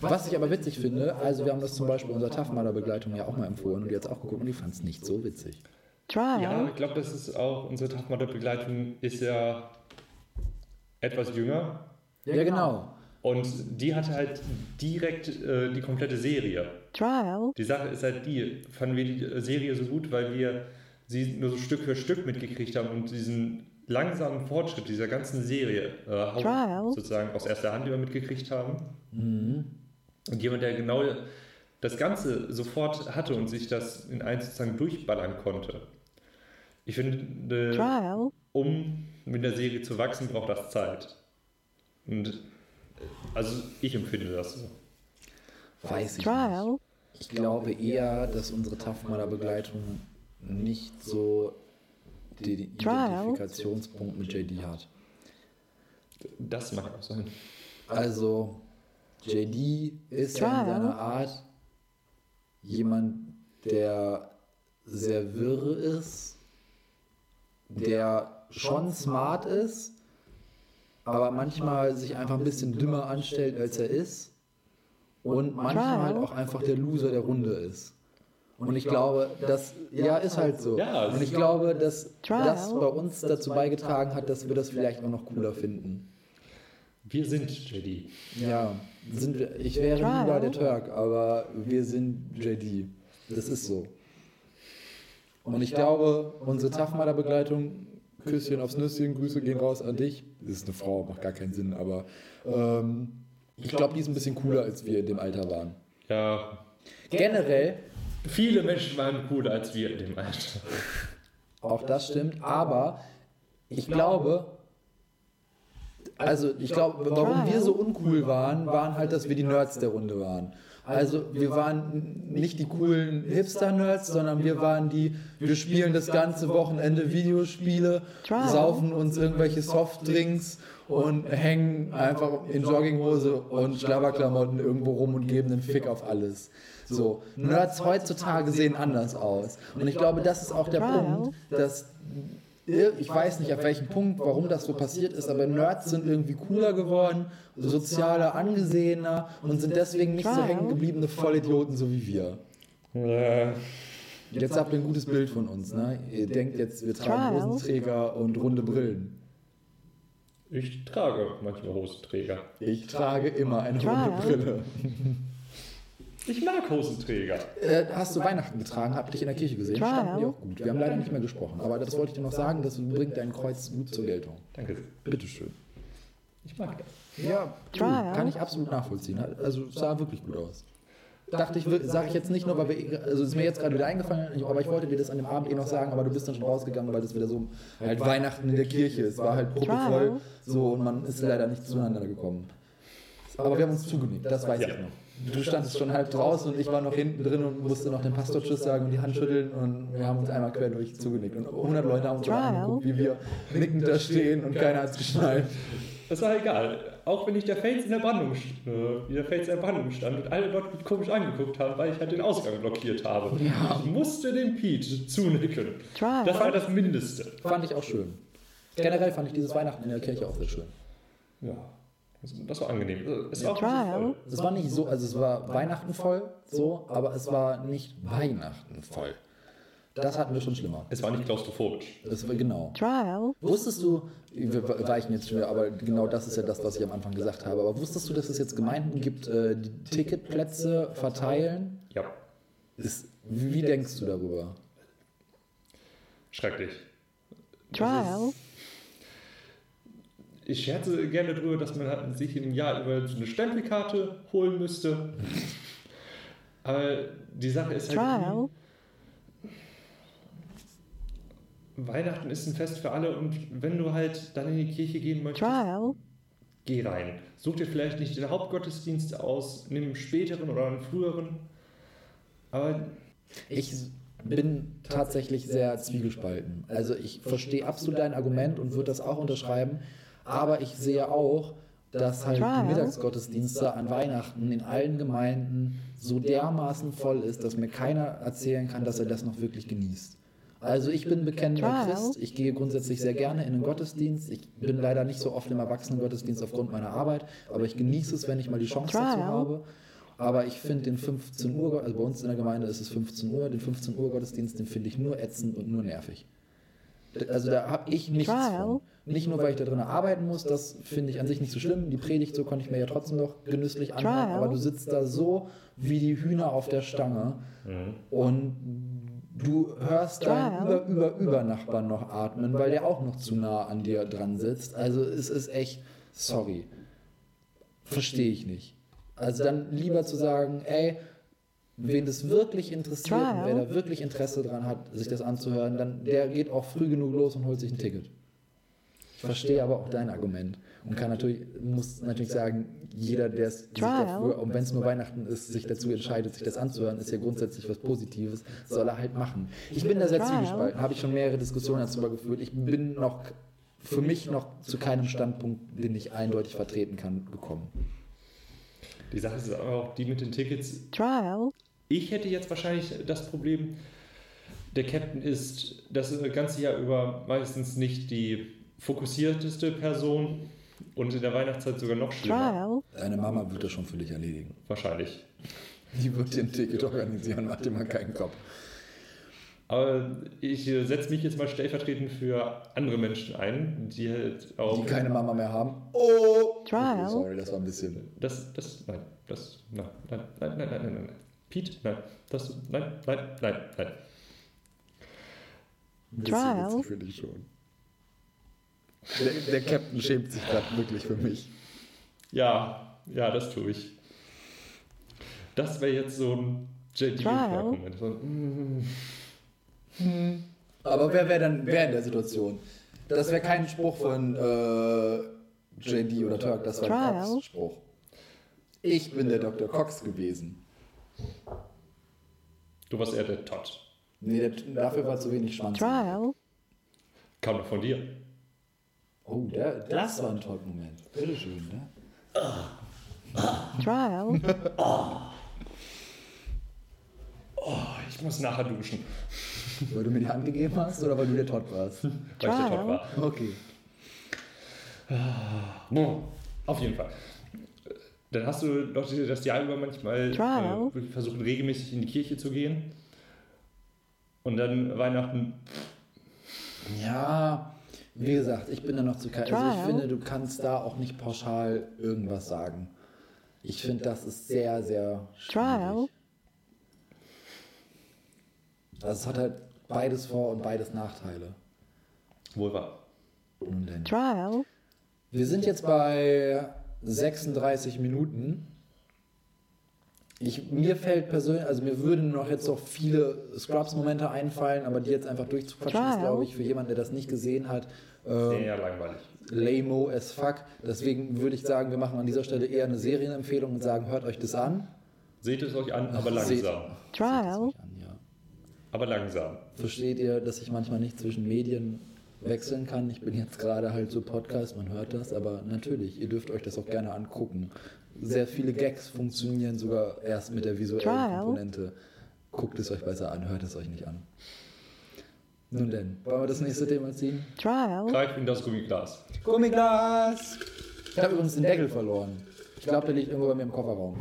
Was ich aber witzig finde, also wir haben das zum Beispiel unserer Taffmaler-Begleitung ja auch mal empfohlen und die jetzt auch geguckt und die fand es nicht so witzig. Ja, Trial. ich glaube, das ist auch, unsere Tafmader-Begleitung ist ja etwas jünger Ja, genau. und die hatte halt direkt äh, die komplette Serie. Trial. Die Sache ist halt die, fanden wir die äh, Serie so gut, weil wir sie nur so Stück für Stück mitgekriegt haben und diesen langsamen Fortschritt dieser ganzen Serie äh, sozusagen aus erster Hand immer mitgekriegt haben. Und jemand, der genau das Ganze sofort hatte und sich das in eins sozusagen durchballern konnte. Ich finde, Trial. um mit der Serie zu wachsen, braucht das Zeit. Und äh, also ich empfinde das so. Weiß ich nicht. Trial. Ich glaube eher, dass unsere Taffmaler-Begleitung nicht so den. Identifikationspunkt mit JD hat. Das mag auch sein. Also, JD ist ja in seiner Art jemand, der sehr wirr ist, der schon smart ist, aber manchmal sich einfach ein bisschen dümmer anstellt, als er ist und manchmal halt auch einfach der Loser der Runde ist. Und ich glaube, das ja ist halt so. Ja, und ich glaube, dass das bei uns dazu beigetragen hat, dass wir das vielleicht auch noch cooler finden. Wir sind JD. Ja, sind wir, ich wäre lieber der Turk, aber wir sind JD. Das ist so. Und ich glaube, unsere Tough-Mudder-Begleitung, Küsschen aufs Nüsschen, Grüße gehen raus an dich. Das ist eine Frau, macht gar keinen Sinn, aber ähm, ich glaube, die ist ein bisschen cooler, als wir in dem Alter waren. Ja, Generell, viele Menschen waren cooler als wir in dem Alter. auch das stimmt, aber ich glaube, also ich glaube, warum wir so uncool waren, waren halt, dass wir die Nerds der Runde waren. Also wir waren nicht die coolen Hipster-Nerds, sondern wir waren die, wir spielen das ganze Wochenende Videospiele, saufen uns irgendwelche Softdrinks und hängen einfach in Jogginghose und Schlabberklamotten irgendwo rum und geben einen Fick auf alles. So, Nerds heutzutage sehen anders aus. Und ich glaube, das ist auch der Punkt, dass ich weiß nicht, auf welchem Punkt, warum das so passiert ist, aber Nerds sind irgendwie cooler geworden, sozialer, angesehener und sind deswegen nicht so hängen gebliebene Vollidioten so wie wir. Äh, Jetzt habt ihr ein gutes Bild von uns, ne? Ihr denkt jetzt, wir tragen. Hosenträger und runde Brillen. Ich trage manchmal Hosenträger. Ich trage immer eine Trial. runde Brille. Ich mag Hosenträger. Äh, hast du Weihnachten getragen? Hab dich in der Kirche gesehen? Trial. Standen die auch gut. Wir haben leider nicht mehr gesprochen, aber das wollte ich dir noch sagen, das bringt dein Kreuz gut zur Geltung. Danke. Bitteschön. Ich mag das. Ja, du, Trial. kann ich absolut nachvollziehen. Also es sah wirklich gut aus. Dachte ich, sage ich jetzt nicht nur, weil wir, also es ist mir jetzt gerade wieder eingefallen, aber ich wollte dir das an dem Abend eh noch sagen, aber du bist dann schon rausgegangen, weil das wieder so halt Weihnachten in der Kirche ist. war halt proppevoll, so und man ist leider nicht zueinander gekommen. Aber wir haben uns zugenickt, das weiß Ja. ich noch. Du standest schon halb draußen und ich war noch hinten drin und musste noch den Pastor Tschüss sagen und die Hand schütteln und wir haben uns einmal quer durch zugenickt. Und 100 Leute haben uns angeguckt, wie wir nickend da stehen und keiner hat es geschnallt. Das war egal. Auch wenn ich der Fels in der Brandung, äh, der Fels in der Brandung stand und alle Leute mich komisch angeguckt haben, weil ich halt den Ausgang blockiert habe. Ich musste dem Pete zunicken. Trial. Das war das Mindeste. Fand ich auch schön. Generell fand ich dieses Weihnachten in der Kirche auch sehr schön. Ja, das, war angenehm. Es war voll. Es war nicht so, also es war Weihnachten voll, so, aber es war nicht Weihnachten voll. Das hatten wir schon schlimmer. Es war nicht klaustrophobisch. Das war genau. Trial. Wusstest du, wir weichen jetzt schon wieder, aber genau das ist ja das, was ich am Anfang gesagt habe, aber wusstest du, dass es jetzt Gemeinden gibt, äh, die Ticketplätze verteilen? Ja, Ist, wie denkst du darüber? schrecklich. Trial. Ich scherze gerne darüber, dass man halt sich im Jahr über so eine Stempelkarte holen müsste. Aber die Sache ist halt, Trial. Weihnachten ist ein Fest für alle und wenn du halt dann in die Kirche gehen möchtest, Trial. geh rein. Such dir vielleicht nicht den Hauptgottesdienst aus, nimm einen späteren oder einen früheren. Aber Ich bin tatsächlich sehr zwiegespalten. Also ich verstehe absolut dein Argument und würde das auch unterschreiben, aber ich sehe auch, dass halt Trial. die Mittagsgottesdienste an Weihnachten in allen Gemeinden so dermaßen voll ist, dass mir keiner erzählen kann, dass er das noch wirklich genießt. Also ich bin bekennender. Christ, ich gehe grundsätzlich sehr gerne in den Gottesdienst. Ich bin leider nicht so oft im Erwachsenengottesdienst aufgrund meiner Arbeit, aber ich genieße es, wenn ich mal die Chance dazu habe. Aber ich finde den 15 Uhr, also bei uns in der Gemeinde ist es 15 Uhr, den 15 Uhr Gottesdienst, den finde ich nur ätzend und nur nervig. Also da habe ich nichts Trial. von. Nicht nur, weil ich da drin arbeiten muss, das finde ich an sich nicht so schlimm. Die Predigt so konnte ich mir ja trotzdem noch genüsslich anhören, aber du sitzt da so wie die Hühner auf der Stange und du hörst deinen Trial. über, über, über Nachbarn noch atmen, weil der auch noch zu nah an dir dran sitzt. Also es ist echt, sorry, verstehe ich nicht. Also dann lieber zu sagen, ey, wen das wirklich interessiert und wer da wirklich Interesse dran hat, sich das anzuhören, dann der geht auch früh genug los und holt sich ein Ticket. Ich verstehe aber auch dein Argument und kann natürlich, muss natürlich sagen, jeder, der es dafür, und wenn es nur Weihnachten ist, sich dazu entscheidet, sich das anzuhören, ist ja grundsätzlich was Positives, soll er halt machen. Ich bin da sehr zwiegespalten, habe ich schon mehrere Diskussionen darüber geführt. Ich bin noch für mich noch zu keinem Standpunkt, den ich eindeutig vertreten kann, gekommen. die Sache ist aber auch die mit den Tickets. Trial. Ich hätte jetzt wahrscheinlich das Problem, der Captain ist das ganze Jahr über meistens nicht die fokussierteste Person und in der Weihnachtszeit sogar noch schlimmer. Trial. Deine Mama wird das schon für dich erledigen. Wahrscheinlich. Die wird dir ein Ticket organisieren, mach dir mal keinen Kopf. Aber ich setze mich jetzt mal stellvertretend für andere Menschen ein, die halt auch. Die keine Mama mehr haben. Oh! Trial. Okay, sorry, das war ein bisschen. Das, das, nein, das, nein, nein, nein, nein, nein, nein, nein. Pete, nein, das, nein, nein, nein, nein. Trial. witzig finde ich schon. Der, der Captain schämt sich gerade wirklich für mich. Ja, ja, das tue ich. Das wäre jetzt so ein JD Trial. Moment. So ein, mm, Aber wer wäre dann wer in der Situation? Das wäre kein Spruch von äh, JD oder Turk, das war ein. Cox-Spruch. Ich bin der Dr. Cox gewesen. du warst eher der Todd. Nee, der, dafür war zu wenig Schwanz. Trial. Kam doch von dir. Oh, der, das war ein Talk-Moment. Bitteschön, ne? Trial. Oh, ich muss nachher duschen, Weil du mir die Hand gegeben hast oder weil du der Todd warst? weil ich der Trial. war. Okay. No, auf jeden Fall. Dann hast du doch das Jahr über manchmal Trial. äh, versucht, regelmäßig in die Kirche zu gehen. Und dann Weihnachten. Ja, wie gesagt, ich bin da noch zu kalt. Also ich Trial. finde, du kannst da auch nicht pauschal irgendwas sagen. Ich finde, das ist sehr, sehr Trial. schwierig. Also es hat halt beides Vor- und beides Nachteile. Wohl wahr. Nun denn. Trial. Wir sind jetzt bei 36 Minuten. Ich, mir fällt persönlich, also mir würden noch jetzt noch viele Scrubs-Momente einfallen, aber die jetzt einfach durchzuquatschen, ist, Trial. glaube ich, für jemanden, der das nicht gesehen hat, ähm, Sehr langweilig. lame as fuck. Deswegen würde ich sagen, wir machen an dieser Stelle eher eine Serienempfehlung und sagen, hört euch das an. Seht es euch an, aber Seht- langsam. Trial. Seht es euch an, ja. Aber langsam. Versteht ihr, dass ich manchmal nicht zwischen Medien wechseln kann? Ich bin jetzt gerade halt so Podcast, man hört das, aber natürlich, ihr dürft euch das auch gerne angucken. Sehr viele Gags funktionieren sogar erst mit der visuellen Trial. Komponente. Guckt es euch besser an, hört es euch nicht an. Nun denn, wollen wir das nächste Thema ziehen? Trial. Greif in das Gummiglas. Gummiglas! Ich habe übrigens den Deckel verloren. Ich glaube, der liegt irgendwo bei mir im Kofferraum.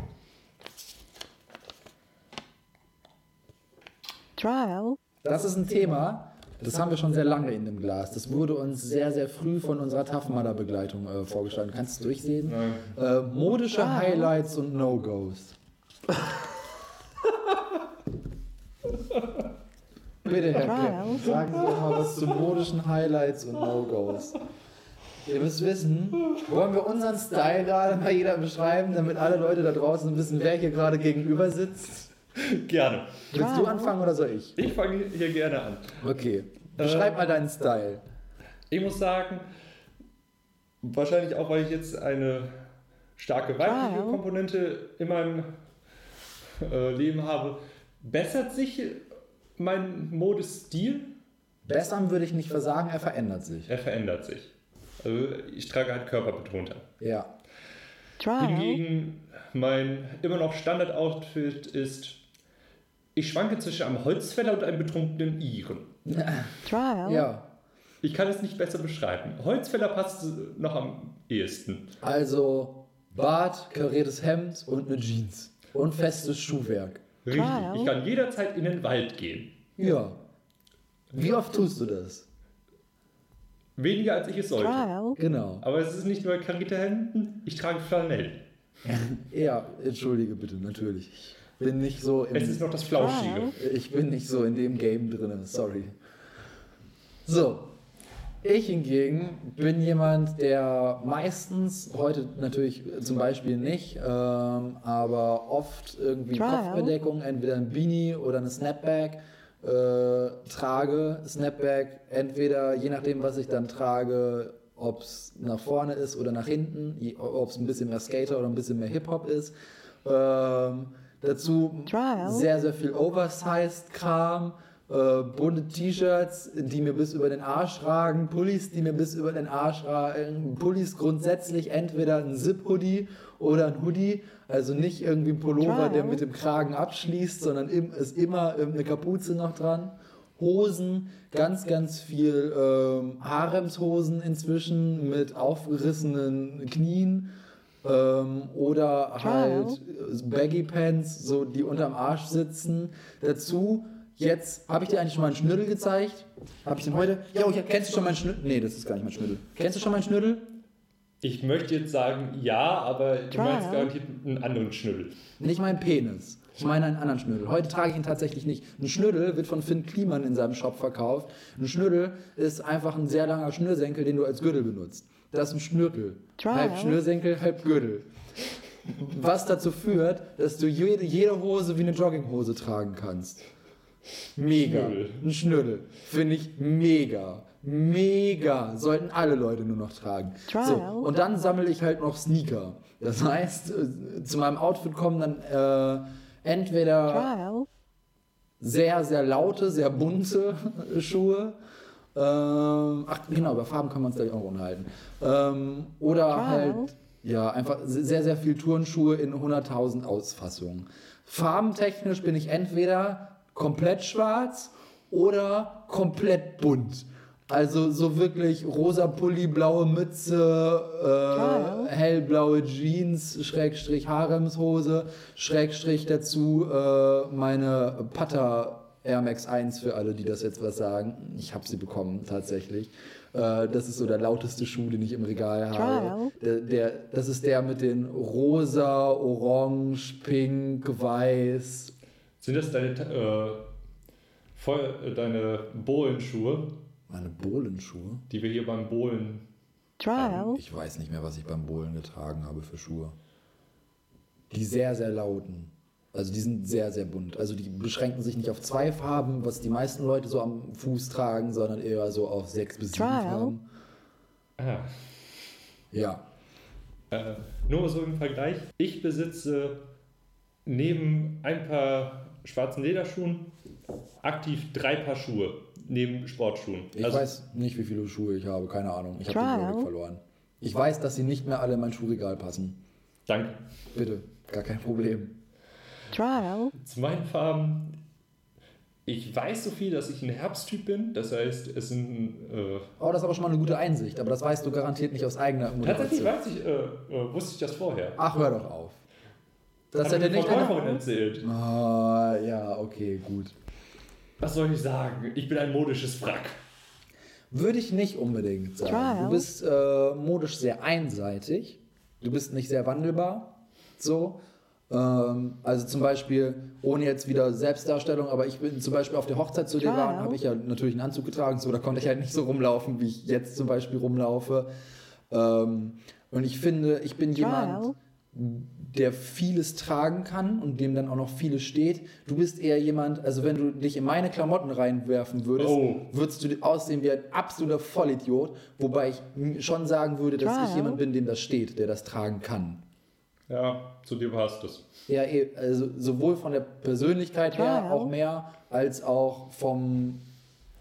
Trial. Das ist ein Thema, das haben wir schon sehr lange in dem Glas. Das wurde uns sehr, sehr früh von unserer Tough-Mudder-Begleitung äh, vorgeschlagen. Kannst du es durchsehen? Nein. Äh, modische Ah. Highlights und No-Gos. Bitte, Herr Klemm, sagen Sie doch mal was zu modischen Highlights und No-Gos. Ihr müsst wissen, wollen wir unseren Style gerade mal jeder beschreiben, damit alle Leute da draußen wissen, wer hier gerade gegenüber sitzt? Gerne. Willst du anfangen oder soll ich? Ich fange hier gerne an. Okay. Beschreib mal deinen Style. Ich muss sagen, wahrscheinlich auch, weil ich jetzt eine starke weibliche Wow. Komponente in meinem äh, Leben habe, bessert sich mein Modestil. Bessern würde ich nicht versagen, er verändert sich. Er verändert sich. Also ich trage halt körperbetonter. Ja. Trial. Hingegen mein immer noch Standard-Outfit ist, ich schwanke zwischen einem Holzfäller und einem betrunkenen Iren. Trial. Ja. Ich kann es nicht besser beschreiben. Holzfäller passt noch am ehesten. Also Bart, kariertes Hemd und eine Jeans. Und festes Schuhwerk. Richtig. Ich kann jederzeit in den Wald gehen. Ja. Wie oft tust du das? Weniger als ich es sollte. Trial. Genau. Aber es ist nicht nur karierte Hemden, ich trage Flanell. Ja, entschuldige bitte, natürlich. Ich bin nicht so Es ist im, noch das Flauschige. Ich bin nicht so in dem Game drin, sorry. So. Ich hingegen bin jemand, der meistens, heute natürlich zum Beispiel nicht, ähm, aber oft irgendwie Trial. Kopfbedeckung, entweder ein Beanie oder eine Snapback äh, trage. Snapback entweder, je nachdem, was ich dann trage, ob es nach vorne ist oder nach hinten, ob es ein bisschen mehr Skater oder ein bisschen mehr Hip-Hop ist. Ähm, dazu sehr, sehr viel Oversized-Kram, äh, bunte T-Shirts, die mir bis über den Arsch ragen, Pullis, die mir bis über den Arsch ragen, Pullis grundsätzlich entweder ein Zip-Hoodie oder ein Hoodie, also nicht irgendwie ein Pullover, der mit dem Kragen abschließt, sondern im, ist immer eine Kapuze noch dran. Hosen, ganz, ganz viel ähm, Haremshosen inzwischen mit aufgerissenen Knien ähm, oder halt äh, Baggy Pants, so die unterm Arsch sitzen. Dazu Jetzt habe ich dir eigentlich schon mal einen Schnürdel gezeigt. Habe ich den heute? Ja, oh, kennst du schon meinen Schnürdel? Nee, das ist gar nicht mein Schnürdel. Kennst du schon meinen Schnürdel? Ich möchte jetzt sagen ja, aber du meinst garantiert einen anderen Schnürdel. Nicht meinen Penis. Ich meine einen anderen Schnürdel. Heute trage ich ihn tatsächlich nicht. Ein Schnürdel wird von Finn Kliman in seinem Shop verkauft. Ein Schnürdel ist einfach ein sehr langer Schnürsenkel, den du als Gürtel benutzt. Das ist ein Schnürdel. Halb Schnürsenkel, halb Gürtel. Was dazu führt, dass du jede, jede Hose wie eine Jogginghose tragen kannst. Mega. Schnürdel. Ein Schnürdel. Finde ich mega. Mega. Sollten alle Leute nur noch tragen. So, und dann sammle ich halt noch Sneaker. Das heißt, äh, zu meinem Outfit kommen dann äh, entweder Trial. sehr, sehr laute, sehr bunte Schuhe. Ähm, ach, genau, über Farben können wir uns gleich auch unterhalten. Ähm, oder Wow. halt, ja, einfach sehr, sehr viel Turnschuhe in 100.000 Ausfassungen. Farbentechnisch bin ich entweder komplett schwarz oder komplett bunt. Also so wirklich rosa Pulli, blaue Mütze, äh, hellblaue Jeans, Schrägstrich Haremshose, Schrägstrich dazu äh, meine Putter Air Max 1 für alle, die das jetzt was sagen. Ich habe sie bekommen tatsächlich. Äh, das ist so der lauteste Schuh, den ich im Regal habe. Der, der, das ist der mit den rosa, orange, pink, weiß. Sind das deine, äh, voll, äh, deine Bohlenschuhe, Meine Bohlenschuhe? die wir hier beim Bohlen. Trial. Ich weiß nicht mehr, was ich beim Bohlen getragen habe für Schuhe. Die sehr, sehr lauten. Also die sind sehr, sehr bunt. Also die beschränken sich nicht auf zwei Farben, was die meisten Leute so am Fuß tragen, sondern eher so auf sechs bis sieben. Farben. Ah, Ja. Äh, nur so im Vergleich. Ich besitze neben ein paar schwarzen Lederschuhen aktiv drei Paar Schuhe neben Sportschuhen. Ich Also, weiß nicht, wie viele Schuhe ich habe, keine Ahnung. Ich habe den. Überblick verloren. Ich weiß, dass sie nicht mehr alle in mein Schuhregal passen. Danke. Bitte, gar kein Problem. Trial. Zu meinen Farben. Ich weiß so viel, dass ich ein Herbsttyp bin. Das heißt, es sind. Äh, Oh, das ist aber schon mal eine gute Einsicht, aber das weißt du garantiert nicht aus eigener tatsächlich Motivation. weiß ich, äh, äh, wusste ich das vorher. Ach, hör doch auf. Das Hat er mir nicht die eine... Verkäuferin erzählt. Ah, ja, okay, gut. Was soll ich sagen? Ich bin ein modisches Wrack. Würde ich nicht unbedingt sagen. Trial. Du bist äh, modisch sehr einseitig. Du bist nicht sehr wandelbar. So. Ähm, also zum Beispiel, ohne jetzt wieder Selbstdarstellung, aber ich bin zum Beispiel auf der Hochzeit zu dir war, habe ich ja natürlich einen Anzug getragen, so da konnte ich halt nicht so rumlaufen, wie ich jetzt zum Beispiel rumlaufe. Ähm, und ich finde, ich bin jemand, der vieles tragen kann und dem dann auch noch vieles steht. Du bist eher jemand, also wenn du dich in meine Klamotten reinwerfen würdest, Oh. würdest du aussehen wie ein absoluter Vollidiot, wobei ich schon sagen würde, dass ich jemand bin, dem das steht, der das tragen kann. Ja, zu dir passt es. Ja, eh, also sowohl von der Persönlichkeit her Trial. auch mehr, als auch vom,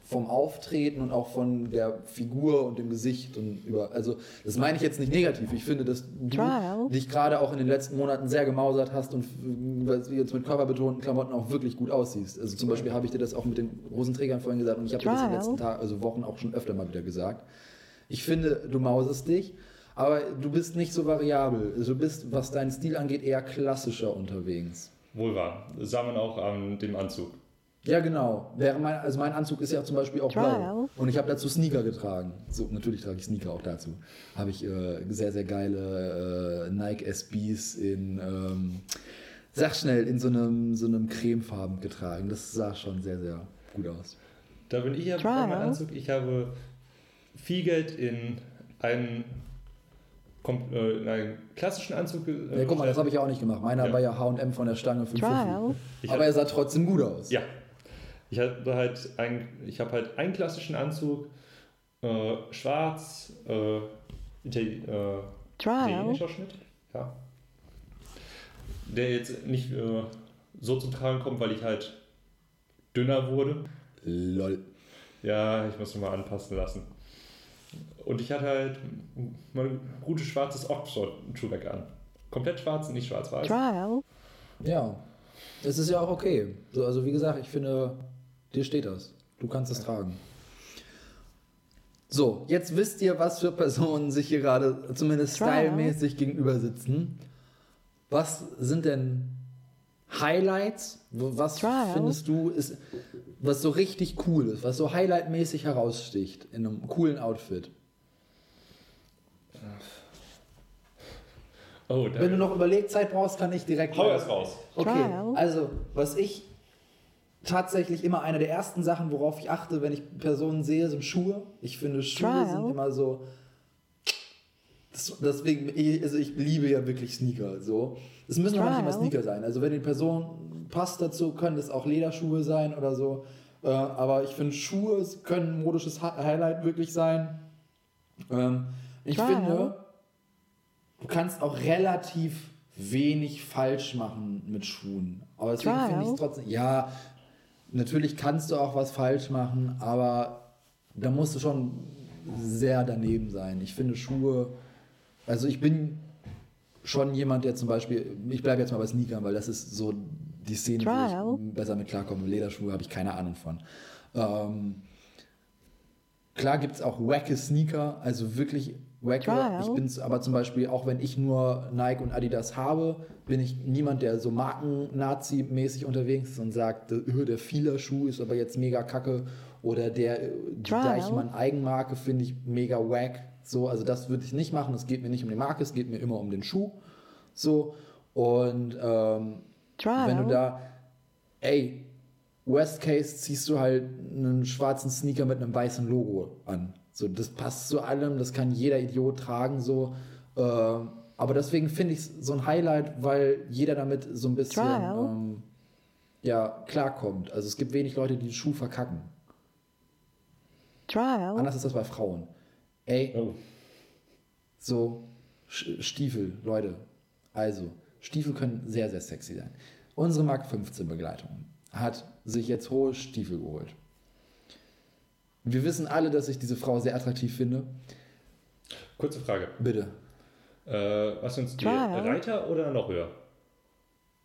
vom Auftreten und auch von der Figur und dem Gesicht und über. Also, das meine ich jetzt nicht negativ. Ich finde, dass du Trial. dich gerade auch in den letzten Monaten sehr gemausert hast und jetzt mit körperbetonten Klamotten auch wirklich gut aussiehst. Also, zum Beispiel habe ich dir das auch mit den Hosenträgern vorhin gesagt und ich habe dir das in den letzten Tagen, also Wochen auch schon öfter mal wieder gesagt. Ich finde, du mausest dich, aber du bist nicht so variabel. Also, du bist, was deinen Stil angeht, eher klassischer unterwegs. Wohl wahr. Das sah man auch an dem Anzug. Ja, genau. Wäre mein, also mein Anzug ist ja zum Beispiel auch blau. Und ich habe dazu Sneaker getragen. So, natürlich trage ich Sneaker auch dazu. Habe ich äh, sehr, sehr geile äh, Nike SBs in, ähm, sag schnell, in so einem, so einem cremefarben getragen. Das sah schon sehr, sehr gut aus. Da bin ich ja bei meinem Anzug. Ich habe viel Geld in einen, in einen klassischen Anzug. Äh, Ja, guck mal, das habe ich ja auch nicht gemacht. Meiner Ja. war ja H&M von der Stange 5 Trial. Ich Aber er sah trotzdem gut aus. Ja. Ich habe halt, ein, ich hab halt einen klassischen Anzug, äh, schwarz, äh, Itali äh, italienischer Schnitt, ja. Der jetzt nicht äh, so zum Tragen kommt, weil ich halt dünner wurde. Lol. Ja, ich muss mal anpassen lassen. Und ich hatte halt mein gutes schwarzes Oxford-Schuhwerk an. Komplett schwarz, nicht schwarz-weiß. Trial. Ja, es ist ja auch okay. So, also wie gesagt, ich finde, dir steht das. Du kannst es tragen. So, jetzt wisst ihr, was für Personen sich hier gerade zumindest stylmäßig gegenüber sitzen. Was sind denn Highlights? Was Trial. findest du ist, was so richtig cool ist, was so highlightmäßig heraussticht in einem coolen Outfit? Oh, Wenn du noch Überlegzeit brauchst, kann ich direkt. Hau erst raus. Okay, also was ich tatsächlich immer eine der ersten Sachen, worauf ich achte, wenn ich Personen sehe, sind Schuhe. Ich finde Schuhe Trial. sind immer so. Das, deswegen, ich- also ich liebe ja wirklich Sneaker. So, es müssen aber nicht immer. Sneaker sein. Also wenn die Person passt dazu, können es auch Lederschuhe sein oder so. Äh, aber ich finde Schuhe können ein modisches Hi- Highlight wirklich sein. Ähm, ich Trial. finde, du kannst auch relativ wenig falsch machen mit Schuhen. Aber deswegen finde ich es trotzdem, ja, natürlich kannst du auch was falsch machen, aber da musst du schon sehr daneben sein. Ich finde Schuhe, also ich bin schon jemand, der zum Beispiel, ich bleibe jetzt mal bei Sneakern, weil das ist so die Szene, Trial. wo ich besser mit klarkomme. Lederschuhe habe ich keine Ahnung von. Ähm, Klar gibt es auch wacke Sneaker, also wirklich wacke. Trial. Ich bin aber zum Beispiel, auch wenn ich nur Nike und Adidas habe, bin ich niemand, der so Marken-Nazi-mäßig unterwegs ist und sagt, äh, der Fieler-Schuh ist aber jetzt mega kacke oder der äh, die Trial. Deichmann-Eigenmarke finde ich mega wack. So, also das würde ich nicht machen. Es geht mir nicht um die Marke, es geht mir immer um den Schuh. So, und ähm, wenn du da, ey, Worst Case ziehst du halt einen schwarzen Sneaker mit einem weißen Logo an. So, das passt zu allem, das kann jeder Idiot tragen, so. Äh, aber deswegen finde ich es so ein Highlight, weil jeder damit so ein bisschen ähm, ja, klarkommt. Also es gibt wenig Leute, die den Schuh verkacken. Trial. Anders ist das bei Frauen. Ey, Oh. so Stiefel, Leute. Also, Stiefel können sehr, sehr sexy sein. Unsere Mark 15 Begleitung hat sich jetzt hohe Stiefel geholt. Wir wissen alle, dass ich diese Frau sehr attraktiv finde. Kurze Frage. Bitte. Äh, was sind die? Reiter oder noch höher?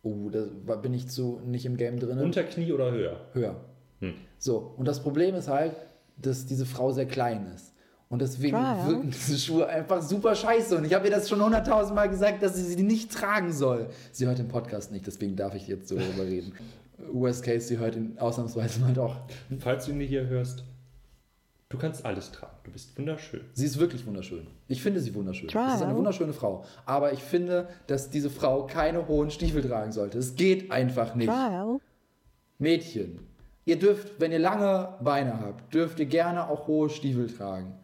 Oh, da war- bin ich zu nicht im Game drin. Unter Knie oder höher? Höher. Hm. So, und das Problem ist halt, dass diese Frau sehr klein ist. Und deswegen Trial. wirken diese Schuhe einfach super scheiße. Und ich habe ihr das schon hunderttausend Mal gesagt, dass sie sie nicht tragen soll. Sie hört den Podcast nicht, deswegen darf ich jetzt so darüber reden. Worst Case, sie hört ihn ausnahmsweise mal doch. Falls du ihn hier hörst, du kannst alles tragen. Du bist wunderschön. Sie ist wirklich wunderschön. Ich finde sie wunderschön. Das ist eine Trial. wunderschöne Frau. Aber ich finde, dass diese Frau keine hohen Stiefel tragen sollte. Es geht einfach nicht. Trial. Mädchen, ihr dürft, wenn ihr lange Beine habt, dürft ihr gerne auch hohe Stiefel tragen.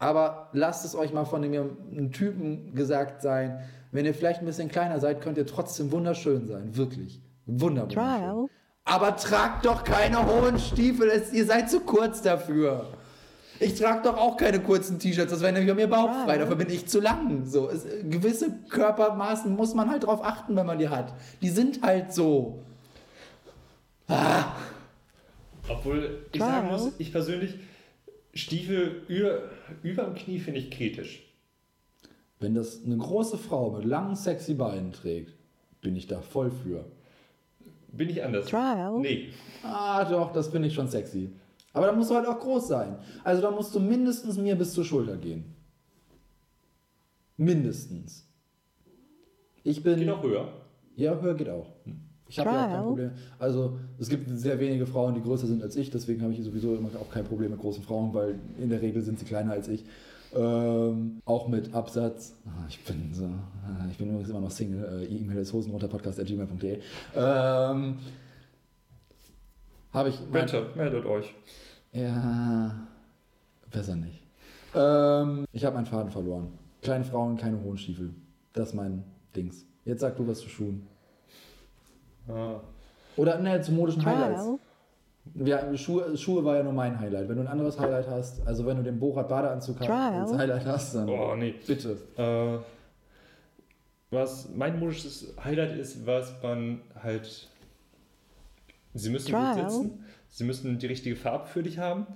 Aber lasst es euch mal von dem einem Typen gesagt sein, wenn ihr vielleicht ein bisschen kleiner seid, könnt ihr trotzdem wunderschön sein. Wirklich. Wunderbar. Trial. Aber tragt doch keine hohen Stiefel, es, ihr seid zu kurz dafür. Ich trage doch auch keine kurzen T-Shirts, das wäre nämlich bei mir bauchfrei, Trial. dafür bin ich zu lang. So, es, gewisse Körpermaßen muss man halt drauf achten, wenn man die hat. Die sind halt so. Obwohl ich Trial. sagen muss, ich persönlich, Stiefel über, über dem Knie finde ich kritisch. Wenn das eine große Frau mit langen, sexy Beinen trägt, bin ich da voll für. Bin ich anders? Trial. Nee. Ah, doch, das finde ich schon sexy. Aber da musst du halt auch groß sein. Also da musst du mindestens mir bis zur Schulter gehen. Mindestens. Ich bin. Geht auch höher. Ja, höher geht auch. Ich habe ja auch kein. Problem. Also es gibt sehr wenige Frauen, die größer sind als ich, deswegen habe ich sowieso immer auch kein Problem mit großen Frauen, weil in der Regel sind sie kleiner als ich. Ähm, auch mit Absatz. Ah, Ich bin so, ah, ich bin übrigens immer noch Single. Äh, E-Mail ist hosenrunterpodcast.gmail.de. Ähm, habe ich. Bitte, meldet euch. Ja, besser nicht. Ähm, ich habe meinen Faden verloren. Kleine Frauen, keine hohen Stiefel. Das ist mein Dings. Jetzt sag du was zu Schuhen. Ah. Oder ne, zu modischen Highlights. Ja, Schuhe, Schuhe war ja nur mein Highlight. Wenn du ein anderes Highlight hast, also wenn du den Borat Badeanzug als Highlight hast, dann Oh, nee. bitte. Äh, was mein modisches Highlight ist, was man halt. Sie müssen Trial. gut sitzen. sie müssen die richtige Farbe für dich haben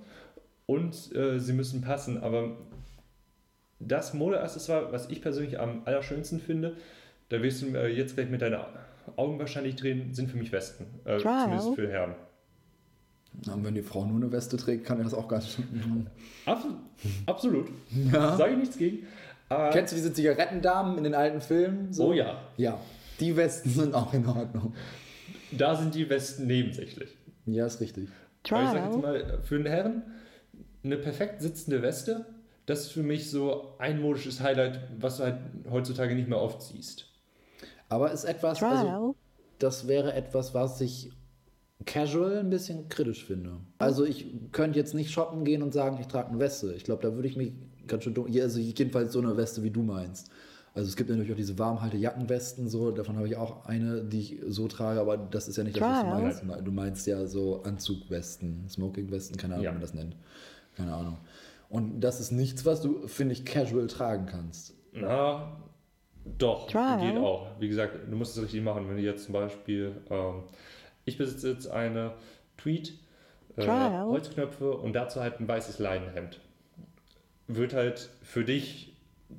und äh, sie müssen passen. Aber das Modeaccessoire, was ich persönlich am allerschönsten finde, da wirst du äh, jetzt gleich mit deinen Augen wahrscheinlich drehen, sind für mich Westen. Äh, Trial. zumindest für Herren. Und wenn die Frau nur eine Weste trägt, kann er das auch ganz schön machen. Absolut. Absolut. Ja. Sage ich nichts gegen. Aber Kennst du diese Zigarettendamen in den alten Filmen? So? Oh ja. Ja, die Westen sind auch in Ordnung. da sind die Westen nebensächlich. Ja, ist richtig. Aber ich sag jetzt mal, für den Herren eine perfekt sitzende Weste, das ist für mich so ein modisches Highlight, was du halt heutzutage nicht mehr oft siehst. Aber ist etwas, also das wäre etwas, was ich casual ein bisschen kritisch finde. Also ich könnte jetzt nicht shoppen gehen und sagen, ich trage eine Weste. Ich glaube, da würde ich mich ganz schön dumm, also jedenfalls so eine Weste, wie du meinst. Also es gibt natürlich auch diese warmhalte Jackenwesten, so, davon habe ich auch eine, die ich so trage, aber das ist ja nicht das, was du meinst. Du meinst ja so Anzugwesten, Smokingwesten, keine Ahnung, Ja. wie man das nennt. Keine Ahnung. Und das ist nichts, was du, finde ich, casual tragen kannst. Na, doch, Trial. geht auch. Wie gesagt, du musst es richtig machen. Wenn du jetzt zum Beispiel, ähm, ich besitze jetzt eine Tweet, äh. Holzknöpfe und dazu halt ein weißes Leinenhemd. Wird halt für dich,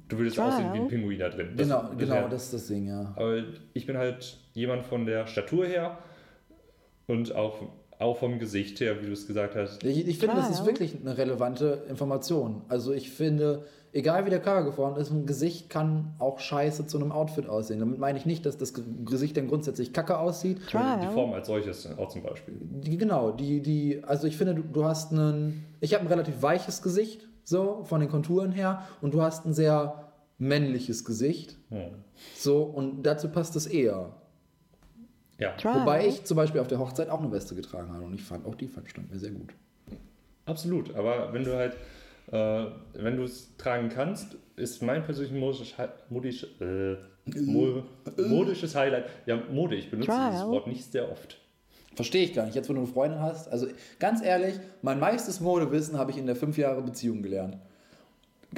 du würdest Trial. aussehen wie ein Pinguin da drin. Das- genau, das genau, das ist das Ding, ja. Aber ich bin halt jemand von der Statur her und auch, auch vom Gesicht her, wie du es gesagt hast. Ich, ich finde, das ist wirklich eine relevante Information. Also ich finde, egal wie der Körper geformt ist, ein Gesicht kann auch scheiße zu einem Outfit aussehen. Damit meine ich nicht, dass das Ge- Gesicht dann grundsätzlich kacke aussieht. Die Trial. Form als solches auch zum Beispiel. Die, genau, die, die, also ich finde, du, du hast einen, ich habe ein relativ weiches Gesicht, so von den Konturen her, und du hast ein sehr männliches Gesicht, Hm. so, und dazu passt es eher. Ja, Trial. Wobei ich zum Beispiel auf der Hochzeit auch eine Weste getragen habe und ich fand auch die fand stand mir sehr gut. absolut. Aber wenn du halt, äh, wenn du es tragen kannst, ist mein persönliches modisches, Hi- modisch, äh, mo modisches Highlight. Ja, Mode, ich benutze Trial. dieses Wort nicht sehr oft. Verstehe ich gar nicht. Jetzt, wo du eine Freundin hast, also ganz ehrlich, mein meistes Modewissen habe ich in der fünf Jahre Beziehung gelernt.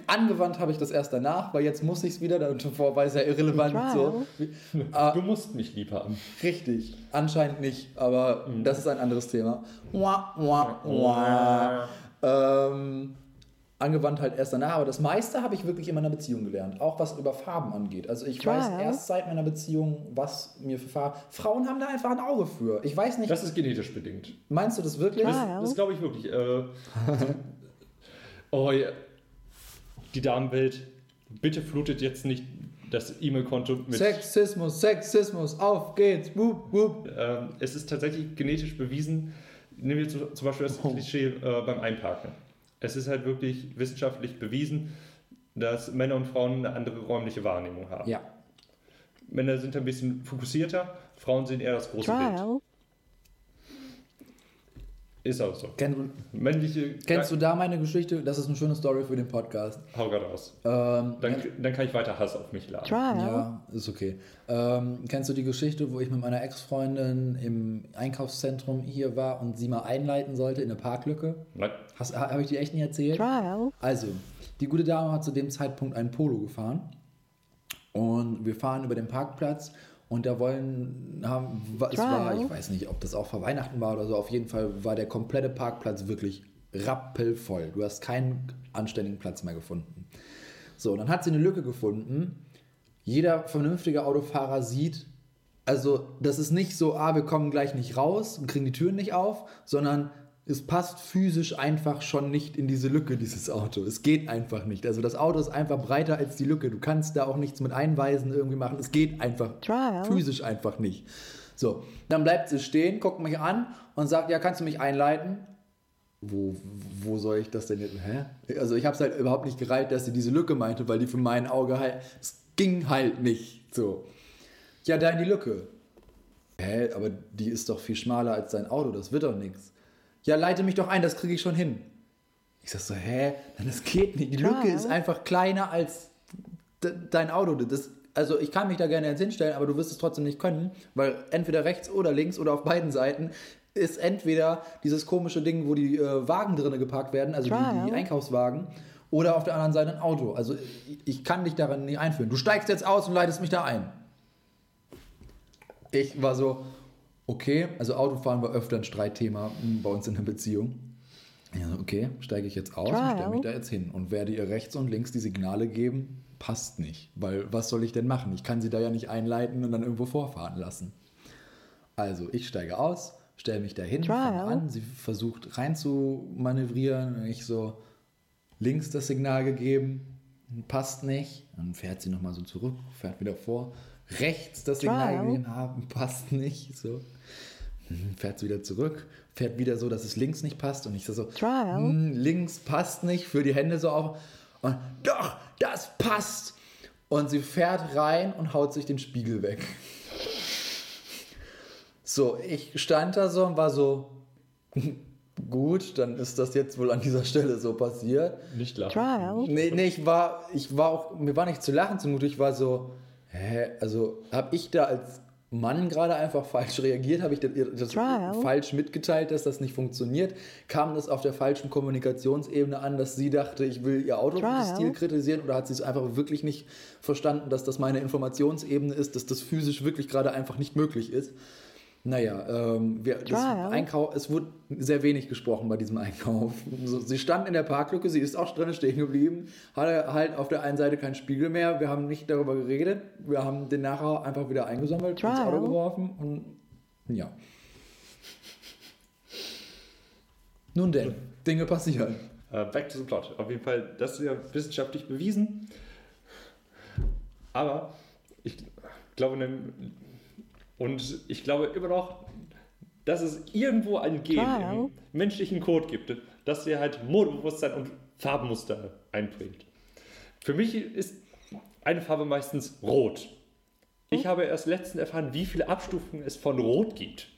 Angewandt habe ich das erst danach, weil jetzt muss ich es wieder, dann zuvor war es ja irrelevant. So. Ah, Du musst mich lieb haben. richtig, anscheinend nicht, aber das ist ein anderes Thema. Wah, wah, wah. Ähm, angewandt halt erst danach, aber das meiste habe ich wirklich in meiner Beziehung gelernt, auch was über Farben angeht. Also ich weiß Trial. erst seit meiner Beziehung, was mir für Farben... Frauen haben da einfach ein Auge für. Ich weiß nicht, Das ist genetisch bedingt. meinst du das wirklich? Das, Trial. das glaube ich wirklich. Äh, oh ja. Die Damenwelt, bitte flutet jetzt nicht das E-Mail-Konto mit. Sexismus, Sexismus, auf geht's, wup, wup. Ähm, es ist tatsächlich genetisch bewiesen. Nehmen wir zu- zum Beispiel das Klischee äh, beim Einparken. Es ist halt wirklich wissenschaftlich bewiesen, dass Männer und Frauen eine andere räumliche Wahrnehmung haben. Ja. Männer sind ein bisschen fokussierter, Frauen sehen eher das große Bild. Ist auch so. Kenn, Männliche. kennst du da meine Geschichte? Das ist eine schöne Story für den Podcast. Hau gerade aus. Ähm, Dann, dann kann ich weiter Hass auf mich laden. Trial. ja, ist okay. Ähm, kennst du die Geschichte, wo ich mit meiner Ex-Freundin im Einkaufszentrum hier war und sie mal einleiten sollte in eine Parklücke? Nein. Habe ich die echt nicht erzählt? Trial. Also, die gute Dame hat zu dem Zeitpunkt einen Polo gefahren. Und wir fahren über den Parkplatz und da wollen, haben, es war, ich weiß nicht, ob das auch vor Weihnachten war oder so, auf jeden Fall war der komplette Parkplatz wirklich rappelvoll. Du hast keinen anständigen Platz mehr gefunden. So, und dann hat sie eine Lücke gefunden. Jeder vernünftige Autofahrer sieht, also das ist nicht so, ah, wir kommen gleich nicht raus und kriegen die Türen nicht auf, sondern es passt physisch einfach schon nicht in diese Lücke, dieses Auto. Es geht einfach nicht. Also das Auto ist einfach breiter als die Lücke. Du kannst da auch nichts mit Einweisen irgendwie machen. Es geht einfach Trial. physisch einfach nicht. So, dann bleibt sie stehen, guckt mich an und sagt, ja, kannst du mich einleiten? Wo, wo soll ich das denn jetzt? Hä? Also ich habe es halt überhaupt nicht gereilt, dass sie diese Lücke meinte, weil die für mein Auge halt, es ging halt nicht. So. Ja, da in die Lücke. Hä, aber die ist doch viel schmaler als dein Auto, das wird doch nichts. Ja, leite mich doch ein, das kriege ich schon hin. Ich sag so, hä? Das geht nicht. Die Lücke Klar. ist einfach kleiner als de- dein Auto. Das, also ich kann mich da gerne jetzt hinstellen, aber du wirst es trotzdem nicht können, weil entweder rechts oder links oder auf beiden Seiten ist entweder dieses komische Ding, wo die äh, Wagen drinne geparkt werden, also die, die. Einkaufswagen, oder auf der anderen Seite ein Auto. Also ich, ich kann dich daran nicht einführen. Du steigst jetzt aus und leitest mich da ein. Ich war so, okay, also Autofahren war öfter ein Streitthema hm, bei uns in der Beziehung. Ja, okay, steige ich jetzt aus und stelle mich da jetzt hin und werde ihr rechts und links die Signale geben, passt nicht. Weil was soll ich denn machen? Ich kann sie da ja nicht einleiten und dann irgendwo vorfahren lassen. Also ich steige aus, stelle mich dahin, fange an, sie versucht rein zu manövrieren. Ich so links das Signal gegeben, passt nicht. Dann fährt sie nochmal so zurück, fährt wieder vor. Rechts das Signal Trial. gegeben haben, passt nicht. So. Hm, Fährt sie wieder zurück, fährt wieder so, dass es links nicht passt. Und ich so, so Trial. hm, links passt nicht, für die Hände so auf. Und doch, das passt. Und sie fährt rein und haut sich den Spiegel weg. So, ich stand da so und war so, gut, dann ist das jetzt wohl an dieser Stelle so passiert. Nicht lachen. Trial. Nee, nee, ich war, ich war auch, mir war nicht zu lachen zumute, ich war so, hä, also habe ich da als Mann gerade einfach falsch reagiert? Habe ich das, das Trial. falsch mitgeteilt, dass das nicht funktioniert? Kam das auf der falschen Kommunikationsebene an, dass sie dachte, ich will ihr Autostil kritisieren oder hat sie es einfach wirklich nicht verstanden, dass das meine Informationsebene ist, dass das physisch wirklich gerade einfach nicht möglich ist? Naja, ähm, wir, das Trial. Einkauf, es wurde sehr wenig gesprochen bei diesem Einkauf. So, sie stand in der Parklücke, sie ist auch drinnen stehen geblieben, hatte halt auf der einen Seite keinen Spiegel mehr. Wir haben nicht darüber geredet. Wir haben den nachher einfach wieder eingesammelt, ins Trial. Auto geworfen und ja. Nun denn, Dinge passieren. Äh, back to the plot. Auf jeden Fall, das ist ja wissenschaftlich bewiesen. Aber ich glaube, und ich glaube immer noch, dass es irgendwo ein Gen Trial. im menschlichen Code gibt, das dir halt Modebewusstsein und Farbmuster einbringt. Für mich ist eine Farbe meistens rot. Ich habe erst letztens erfahren, wie viele Abstufungen es von Rot gibt.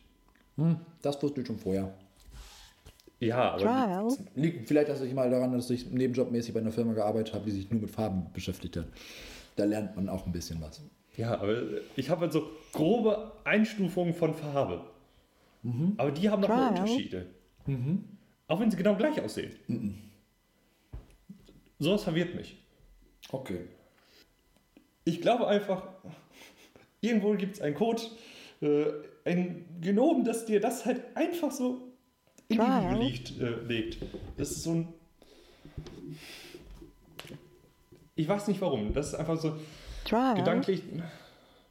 Hm, das wusste ich schon vorher. Ja, aber. Liegt vielleicht dass ich mal daran, dass ich nebenjobmäßig bei einer Firma gearbeitet habe, die sich nur mit Farben beschäftigt hat. Da lernt man auch ein bisschen was. Ja, aber ich habe halt so grobe Einstufungen von Farbe. Aber die haben noch Trial. Unterschiede. Auch wenn sie genau gleich aussehen. Sowas verwirrt mich. Okay. Ich glaube einfach, irgendwo gibt es einen Code, äh, ein Genom, das dir das halt einfach so in die Trial. Wiege liegt, äh, legt. Das ist so ein. Ich weiß nicht warum. Das ist einfach so Trial. gedanklich.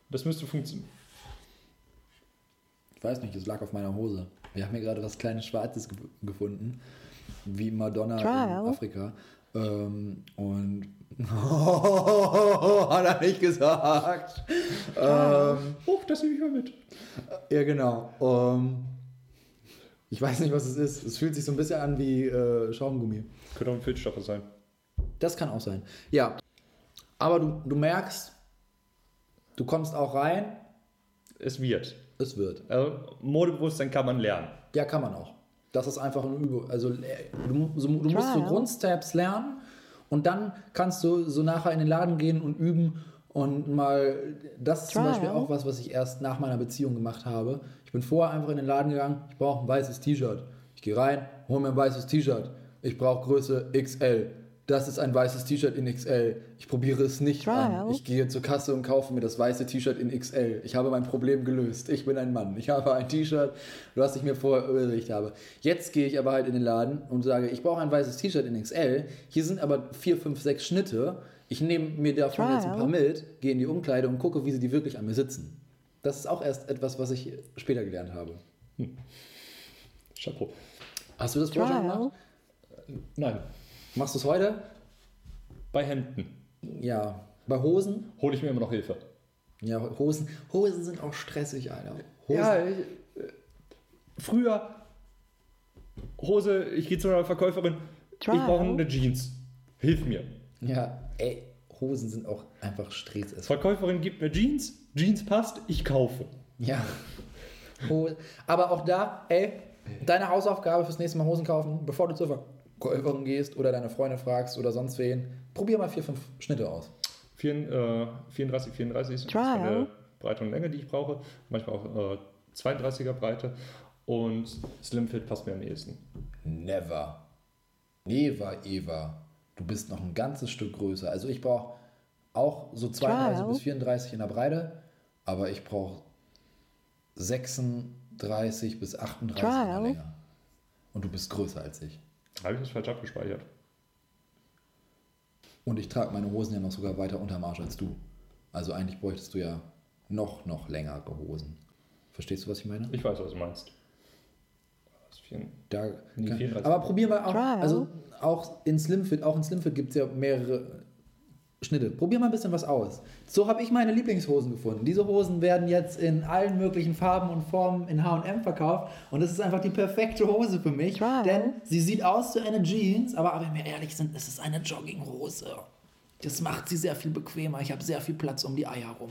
Das müsste funktionieren. Ich weiß nicht, es lag auf meiner Hose. Wir haben hier gerade was kleines Schwarzes ge gefunden, wie Madonna Trial. in Afrika. Ähm, und hat er nicht gesagt. ähm, Oh, das nehme ich mal mit. ja, genau. Ähm, ich weiß nicht, was es ist. Es fühlt sich so ein bisschen an wie äh, Schaumgummi. Könnte auch ein Filzstoffer sein. Das kann auch sein. Ja. Aber du, du merkst, du kommst auch rein, Es wird. es wird. Also, Modebewusstsein kann man lernen. Ja, kann man auch. Das ist einfach eine Übung. Also äh, du, so, du musst so Trial. Grundsteps lernen und dann kannst du so nachher in den Laden gehen und üben und mal, das ist zum. Beispiel auch was, was ich erst nach meiner Beziehung gemacht habe. Ich bin vorher einfach in den Laden gegangen, ich brauche ein weißes T-Shirt. Ich gehe rein, hole mir ein weißes T-Shirt. Ich brauche Größe XL. Das ist ein weißes T-Shirt in XL. Ich probiere es nicht Trial. an. Ich gehe zur Kasse und kaufe mir das weiße T-Shirt in XL. Ich habe mein Problem gelöst. Ich bin ein Mann. Ich habe ein T-Shirt, was ich mir vorher überlegt habe. Jetzt gehe ich aber halt in den Laden und sage, ich brauche ein weißes T-Shirt in XL. Hier sind aber vier, fünf, sechs Schnitte. Ich nehme mir davon Trial. jetzt ein paar mit, gehe in die Umkleide und gucke, wie sie die wirklich an mir sitzen. Das ist auch erst etwas, was ich später gelernt habe. Chapeau. Hast du das vorher gemacht? Nein, Machst du es heute? bei Hemden Ja. Bei Hosen? hole ich mir immer noch Hilfe. Ja, Hosen. Hosen sind auch stressig, Alter. Hosen. Ja, ich, äh, früher Hose, ich gehe zu einer Verkäuferin, Trial. ich brauche eine Jeans. Hilf mir. Ja, ey, Hosen sind auch einfach Stress. Verkäuferin gibt mir Jeans, Jeans passt, ich kaufe. Ja. Aber auch da, ey, deine Hausaufgabe fürs nächste Mal Hosen kaufen, bevor du zur Verkäuferin gehst oder deine Freunde fragst oder sonst wen, probier mal vier, fünf Schnitte aus. Vier, äh, 34, 34 ist Trial. meine Breite und Länge, die ich brauche. Manchmal auch äh, 32er Breite. Und Slimfit passt mir am ehesten. Never. Never, Eva. Du bist noch ein ganzes Stück größer. Also ich brauche auch so 32 Trial. bis 34 in der Breite, aber ich brauche 36 bis 38 in der Trial. Länge. Und du bist größer als ich. Habe ich das falsch abgespeichert? Und ich trage meine Hosen ja noch sogar weiter unterm Arsch als du. Also eigentlich bräuchtest du ja noch, noch längere Hosen. Verstehst du, was ich meine? Ich weiß, was du meinst. Da kann, 34. aber probier mal auch, also auch in Slimfit, auch in Slimfit gibt es ja mehrere Schnitte. Probier mal ein bisschen was aus. So habe ich meine Lieblingshosen gefunden. Diese Hosen werden jetzt in allen möglichen Farben und Formen in H&M verkauft und das ist einfach die perfekte Hose für mich, Trial. denn sie sieht aus wie eine Jeans, aber wenn wir ehrlich sind, es ist eine Jogginghose. Das macht sie sehr viel bequemer. Ich habe sehr viel Platz um die Eier rum.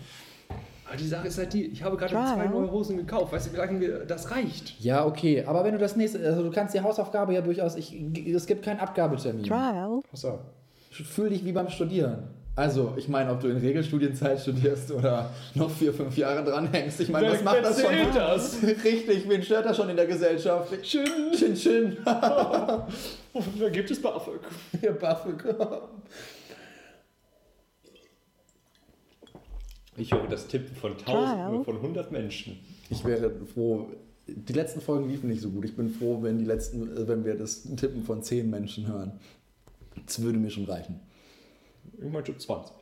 Aber die Sache ist halt die, ich habe gerade Trial. zwei neue Hosen gekauft. Weißt du, wie lange mir das reicht? Ja, okay, aber wenn du das nächste, also du kannst die Hausaufgabe ja durchaus, ich, es gibt keinen Abgabetermin. Trial. Achso. Fühl dich wie beim Studieren. Also, ich meine, ob du in Regelstudienzeit studierst oder noch vier, fünf Jahre dranhängst. Ich meine, was macht das schon? das? Richtig, wen stört das schon in der Gesellschaft? Schön. Chin, chin. Da gibt es BAföG. Ihr BAföG. Ich höre das Tippen von Tausenden, von 100 Menschen. Ich wäre froh, die letzten Folgen liefen nicht so gut. Ich bin froh, wenn, die letzten, äh, wenn wir das Tippen von zehn Menschen hören. Das würde mir schon reichen. Ich meine schon 20.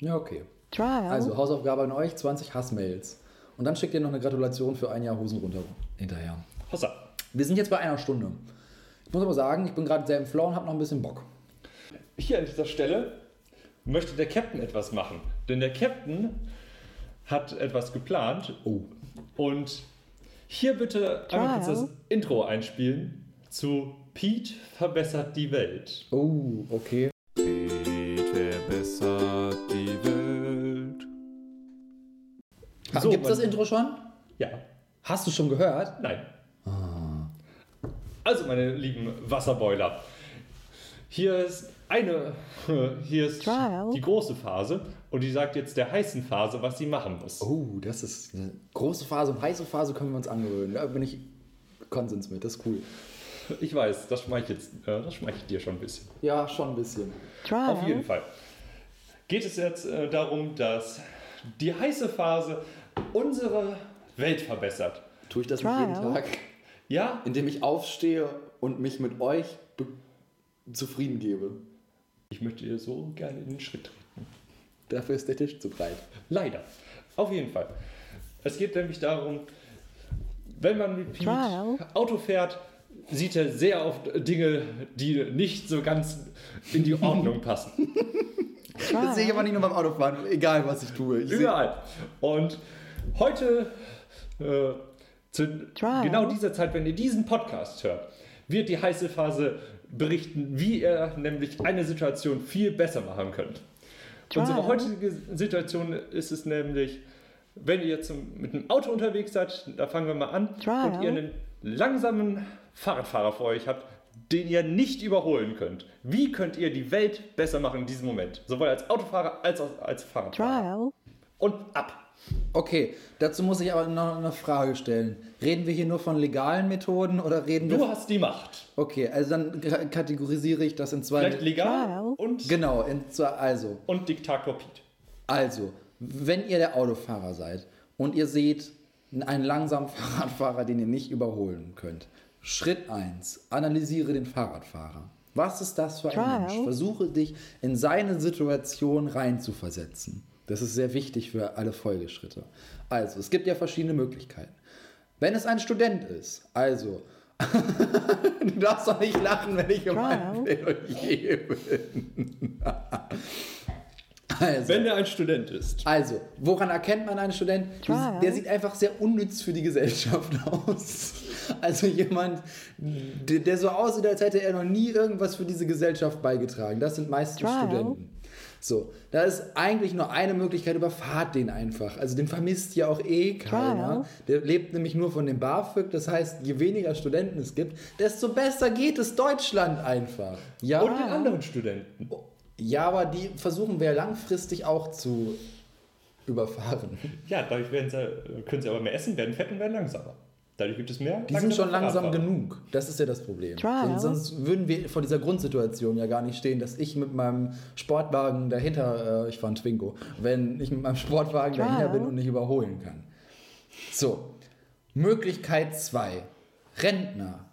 Ja, okay. Trial. Also, Hausaufgabe an euch, 20 Hassmails. Und dann schickt ihr noch eine Gratulation für ein Jahr Hosen runter hinterher. Hossa. Wir sind jetzt bei einer Stunde. Ich muss aber sagen, ich bin gerade sehr im Flow und habe noch ein bisschen Bock. Hier an dieser Stelle möchte der Captain etwas machen. Denn der Captain hat etwas geplant. Oh. Und hier bitte einmal kurz das Intro einspielen zu Pete verbessert die Welt. Oh, okay. Gibt es das Intro schon? Ja, Hast du schon gehört? nein. Also, meine lieben Wasserboiler, hier ist eine, hier ist Trial. die große Phase und die sagt jetzt der heißen Phase, was sie machen muss. Oh, das ist eine große Phase und heiße Phase können wir uns angewöhnen. Da bin ich Konsens mit, das ist cool. Ich weiß, das schmeichelt, äh, das schmeichelt dir schon ein bisschen. Ja, schon ein bisschen. Trial. Auf jeden Fall. Geht es jetzt äh, darum, dass die heiße Phase unsere Welt verbessert. Tue ich das nicht jeden Tag, Ja, indem ich aufstehe und mich mit euch zufrieden gebe. ich möchte dir so gerne in den Schritt treten. Dafür ist der Tisch zu breit. Leider. Auf jeden Fall. Es geht nämlich darum, wenn man mit Pete Trial. Auto fährt, sieht er sehr oft Dinge, die nicht so ganz in die Ordnung passen. Das sehe ich aber nicht nur beim Autofahren, egal was ich tue. Ich Überall. Und heute, äh, zu Trial. genau dieser Zeit, wenn ihr diesen Podcast hört, wird die heiße Phase berichten, wie ihr nämlich eine Situation viel besser machen könnt. Trial. Unsere heutige Situation ist es nämlich, wenn ihr zum, mit einem Auto unterwegs seid, da fangen wir mal an, Trial. und ihr einen langsamen Fahrradfahrer vor euch habt, den ihr nicht überholen könnt. Wie könnt ihr die Welt besser machen in diesem Moment? Sowohl als Autofahrer als auch als Fahrradfahrer. Trial. Und ab. Okay, dazu muss ich aber noch eine Frage stellen. Reden wir hier nur von legalen Methoden oder reden wir... Du hast die Macht. Okay, also dann kategorisiere ich das in zwei... Vielleicht legal und, Genau, in zwei, also, und Diktator Pete. also, wenn ihr der Autofahrer seid und ihr seht einen langsamen Fahrradfahrer, den ihr nicht überholen könnt. Schritt 1, analysiere den Fahrradfahrer. Was ist das für ein Trial. Mensch? Versuche dich in seine Situation reinzuversetzen. Das ist sehr wichtig für alle Folgeschritte. Also, es gibt ja verschiedene Möglichkeiten. Wenn es ein Student ist, also, du darfst doch nicht lachen, wenn ich um ein Plädoyer bin. also, Wenn er ein Student ist. also, woran erkennt man einen Student? Du- Trial. Der sieht einfach sehr unnütz für die Gesellschaft aus. Also jemand, der, der so aussieht, als hätte er noch nie irgendwas für diese Gesellschaft beigetragen. Das sind meistens Trial. Studenten. So, da ist eigentlich nur eine Möglichkeit, überfahrt den einfach. Also den vermisst ja auch eh keiner. Trial. Der lebt nämlich nur von dem BAföG. Das heißt, je weniger Studenten es gibt, desto besser geht es Deutschland einfach. Ja, Und den anderen Studenten. ja aber die versuchen wir langfristig auch zu überfahren. Ja, dadurch werden sie, können sie aber mehr essen, werden fett und werden langsamer. Dadurch gibt es mehr. Die sind schon langsam genug. Das ist ja das Problem. Trial. Sonst, würden wir vor dieser Grundsituation ja gar nicht stehen, dass ich mit meinem Sportwagen dahinter, äh, ich fahre ein Twingo, wenn ich mit meinem Sportwagen Trial. dahinter bin und nicht überholen kann. So, Möglichkeit 2. Rentner.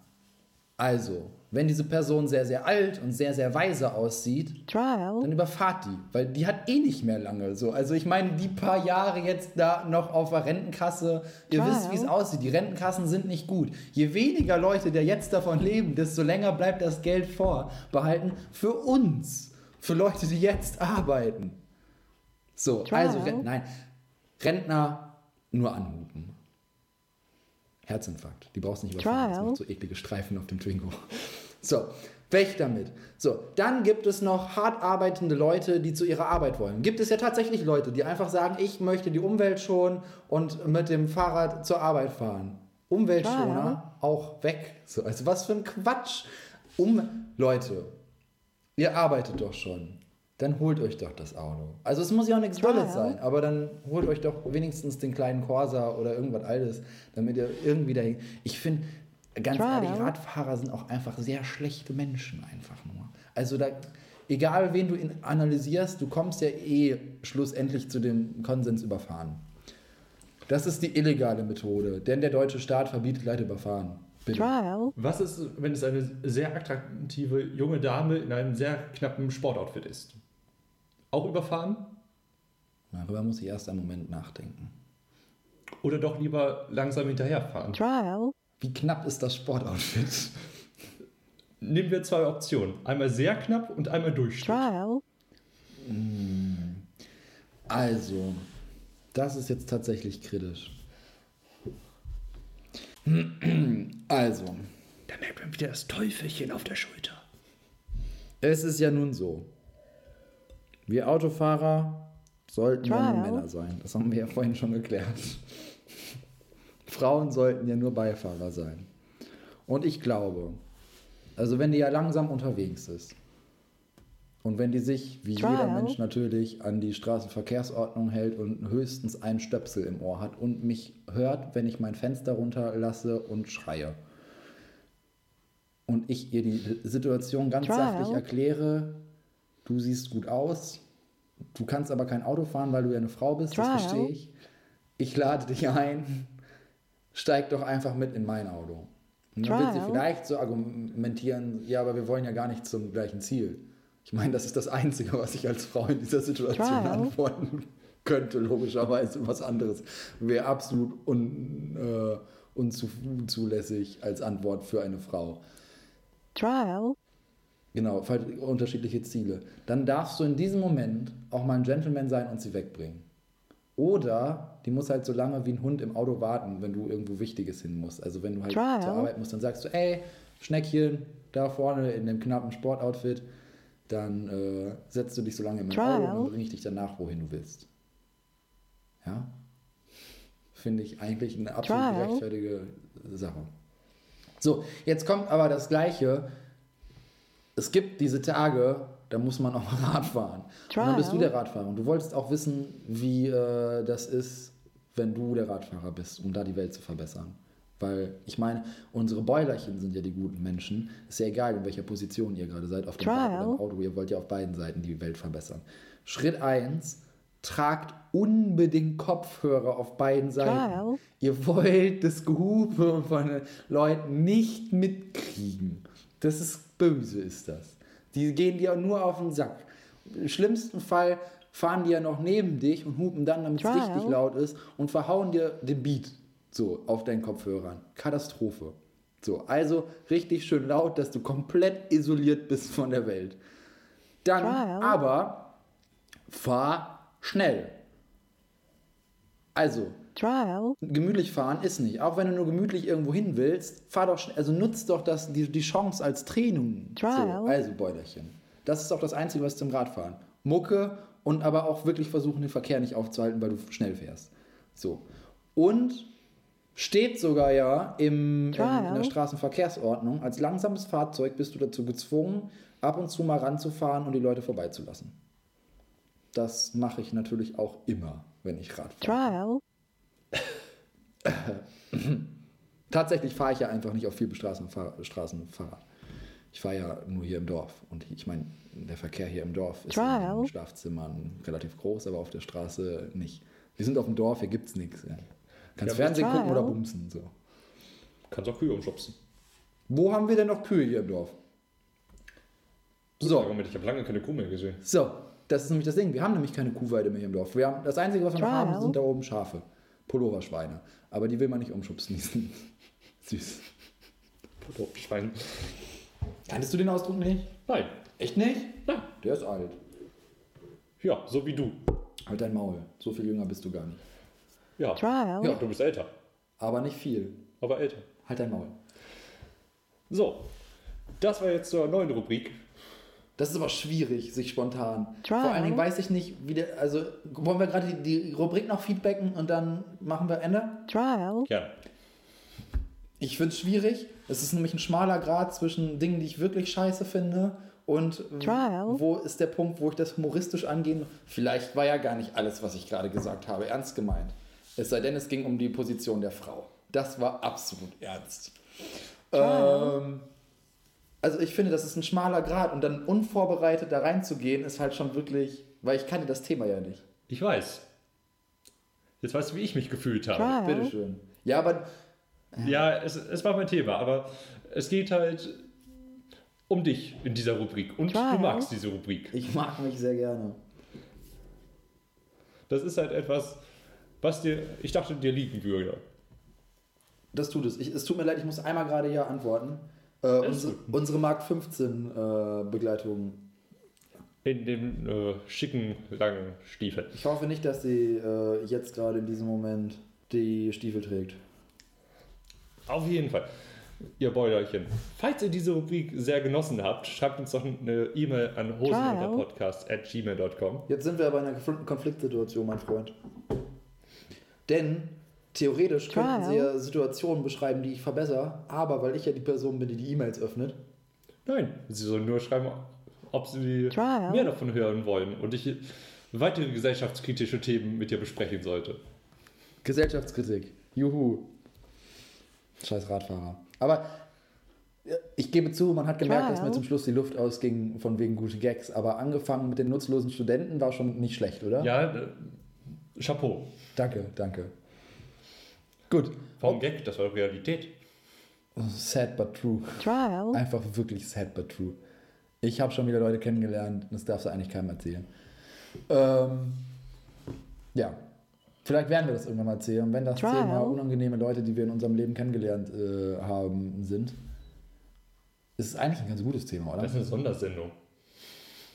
Also, wenn diese Person sehr, sehr alt und sehr, sehr weise aussieht, trial, dann überfahrt die, weil die hat eh nicht mehr lange. So. Also ich meine, die paar Jahre jetzt da noch auf der Rentenkasse, ihr Klar, wisst, wie es aussieht. Die Rentenkassen sind nicht gut. Je weniger Leute, der jetzt davon leben, desto länger bleibt das Geld vorbehalten für uns, für Leute, die jetzt arbeiten. So, also ja. Rent nein, Rentner nur anhupen. Herzinfarkt. Die brauchst du nicht überfahren. Das macht so eklige Streifen auf dem Twingo. So, weg damit. So, dann gibt es noch hart arbeitende Leute, die zu ihrer Arbeit wollen. Gibt es ja tatsächlich Leute, die einfach sagen, ich möchte die Umwelt schonen und mit dem Fahrrad zur Arbeit fahren. Umweltschoner, auch weg. So, also was für ein Quatsch. Um, Leute, ihr arbeitet doch schon. Dann holt euch doch das Auto. Also es muss ja auch nichts. Tolles sein, aber dann holt euch doch wenigstens den kleinen Corsa oder irgendwas Altes, damit ihr irgendwie dahin. Ich finde, ganz Trial. ehrlich, Radfahrer sind auch einfach sehr schlechte Menschen einfach nur. Also da, egal wen du analysierst, du kommst ja eh schlussendlich zu dem Konsens überfahren. Das ist die illegale Methode, denn der deutsche Staat verbietet Leute überfahren. Bitte. trial, Was ist, wenn es eine sehr attraktive junge Dame in einem sehr knappen Sportoutfit ist? Auch überfahren? Darüber muss ich erst einen Moment nachdenken. Oder doch lieber langsam hinterherfahren? trial, Wie knapp ist das Sportoutfit? Nehmen wir zwei Optionen. Einmal sehr knapp und einmal Durchschnitt. trial, Also, das ist jetzt tatsächlich kritisch. Also, Da merkt man wieder das Teufelchen auf der Schulter. es ist ja nun so. Wir Autofahrer sollten ja nur. Männer sein. Das haben wir ja vorhin schon geklärt. Frauen sollten ja nur Beifahrer sein. Und ich glaube, also wenn die ja langsam unterwegs ist und wenn die sich, wie jeder Trial. Mensch natürlich, an die Straßenverkehrsordnung hält und höchstens einen Stöpsel im Ohr hat und mich hört, wenn ich mein Fenster runterlasse und schreie. Und ich ihr die Situation ganz Trial. sachlich erkläre, du siehst gut aus, du kannst aber kein Auto fahren, weil du ja eine Frau bist, Trial. das verstehe ich. Ich lade dich ein, steig doch einfach mit in mein Auto. Und dann wird sie vielleicht so argumentieren, ja, aber wir wollen ja gar nicht zum gleichen Ziel. Ich meine, das ist das Einzige, was ich als Frau in dieser Situation Trial. antworten könnte, logischerweise. Was anderes wäre absolut un, äh, unzulässig als Antwort für eine Frau. trial, Genau, unterschiedliche Ziele. Dann darfst du in diesem Moment auch mal ein Gentleman sein und sie wegbringen. Oder die muss halt so lange wie ein Hund im Auto warten, wenn du irgendwo Wichtiges hin musst. Also wenn du halt Trial. zur Arbeit musst, dann sagst du, ey, Schneckchen, da vorne in dem knappen Sportoutfit, dann äh, setzt du dich so lange Trial. Auto und dann bringe ich dich danach, wohin du willst. Ja? Finde ich eigentlich eine absolut Trial. gerechtfertige Sache. So, jetzt kommt aber das Gleiche. Es gibt diese Tage, da muss man auch mal Rad fahren. Und dann bist du der Radfahrer. Und du wolltest auch wissen, wie äh, das ist, wenn du der Radfahrer bist, um da die Welt zu verbessern. Weil ich meine, unsere Bäulerchen sind ja die guten Menschen. Ist ja egal, in welcher Position ihr gerade seid, auf dem Rad oder im Auto. Ihr wollt ja auf beiden Seiten die Welt verbessern. Schritt 1, tragt unbedingt Kopfhörer auf beiden Seiten. Trial. Ihr wollt das Gehupe von den Leuten nicht mitkriegen. Das ist böse, ist das. Die gehen dir nur auf den Sack. Im schlimmsten Fall fahren die ja noch neben dich und hupen dann, damit es richtig laut ist und verhauen dir den Beat so auf deinen Kopfhörern. Katastrophe. So, also richtig schön laut, dass du komplett isoliert bist von der Welt. Dann Trial. aber fahr schnell. Also, trial, gemütlich fahren ist nicht. Auch wenn du nur gemütlich irgendwo hin willst, fahr doch schnell, also nutzt doch das, die, die Chance als Training. So, Trial. also Bäuderchen. Das ist auch das Einzige, was zum Radfahren. Mucke und aber auch wirklich versuchen, den Verkehr nicht aufzuhalten, weil du schnell fährst. So. Und steht sogar ja im, in, in der Trial. Straßenverkehrsordnung, als langsames Fahrzeug bist du dazu gezwungen, ab und zu mal ranzufahren und die Leute vorbeizulassen. Das mache ich natürlich auch immer, wenn ich Rad fahre. trial, Tatsächlich fahre ich ja einfach nicht auf viel Straßenfahr Straßenfahrrad. Ich fahre ja nur hier im Dorf. Und ich meine, der Verkehr hier im Dorf ist in Trial. den Schlafzimmern relativ groß, aber auf der Straße nicht. Wir sind auf dem Dorf, hier gibt es nichts. Kannst Ja, Fernsehen gucken oder bumsen. So. Kannst auch Kühe umschubsen. Wo haben wir denn noch Kühe hier im Dorf? So, Moment, ich habe lange keine Kuh mehr gesehen. so, das ist nämlich das Ding. Wir haben nämlich keine Kuhweide mehr hier im Dorf. Wir haben, das Einzige, was wir noch Trial. haben, sind da oben Schafe. Pulloverschweine. Aber die will man nicht umschubsen. Die sind süß. Schwein. Kanntest du den Ausdruck nicht? Nein. Echt nicht? Nein. Der ist alt. Ja, so wie du. Halt dein Maul. So viel jünger bist du gar nicht. Ja. Trial. Ja, du bist älter. Aber nicht viel. Aber älter. Halt dein Maul. So. Das war jetzt zur neuen Rubrik. Das ist aber schwierig, sich spontan. Trial. Vor allen Dingen weiß ich nicht, wie der. Also, wollen wir gerade die, die Rubrik noch feedbacken und dann machen wir Ende? Trial. Ja. Ich finde es schwierig. Es ist nämlich ein schmaler Grad zwischen Dingen, die ich wirklich scheiße finde und Trial. wo ist der Punkt, wo ich das humoristisch angehen. Vielleicht war ja gar nicht alles, was ich gerade gesagt habe, ernst gemeint. Es sei denn, es ging um die Position der Frau. Das war absolut ernst. Ähm, also ich finde, das ist ein schmaler Grad und dann unvorbereitet da reinzugehen, ist halt schon wirklich, weil ich kannte das Thema ja nicht. Ich weiß. Jetzt weißt du, wie ich mich gefühlt habe. Trial. Bitteschön. Ja, aber Ja, es, es war mein Thema, aber es geht halt um dich in dieser Rubrik. Und Trial. du magst diese Rubrik. ich mag mich sehr gerne. Das ist halt etwas, was dir, ich dachte, dir liegen würde. Das tut es. Ich, es tut mir leid, ich muss einmal gerade ja antworten. Äh, unsere, unsere Mark 15 äh, Begleitung. In den äh, schicken, langen Stiefeln. Ich hoffe nicht, dass sie äh, jetzt gerade in diesem Moment die Stiefel trägt. Auf jeden Fall. Ihr Bäuerchen. Falls ihr diese Rubrik sehr genossen habt, schreibt uns doch eine E-Mail an hosenunterpodcast.gmail.com. Jetzt sind wir aber in einer Konfl- Konfliktsituation, mein Freund. Denn theoretisch könnten sie ja Situationen beschreiben, die ich verbessere, aber weil ich ja die Person bin, die die E-Mails öffnet, Nein, sie sollen nur schreiben, ob sie Trial. mehr davon hören wollen und ich weitere gesellschaftskritische Themen mit dir besprechen sollte. Gesellschaftskritik. Juhu. Scheiß Radfahrer. Aber ich gebe zu, man hat gemerkt, Trial. dass mir zum Schluss die Luft ausging von wegen gute Gags. Aber angefangen mit den nutzlosen Studenten war schon nicht schlecht, oder? Ja, äh, Chapeau. Danke, danke. Gut. Warum Gag? Das war Realität. Sad but true. Trial. Einfach wirklich sad but true. Ich habe schon wieder Leute kennengelernt, das darfst du eigentlich keinem erzählen. Ähm, ja, vielleicht werden wir das irgendwann mal erzählen. Und wenn das Trial. Thema unangenehme Leute, die wir in unserem Leben kennengelernt äh, haben, sind, ist es eigentlich ein ganz gutes Thema, oder? Das ist eine Sondersendung.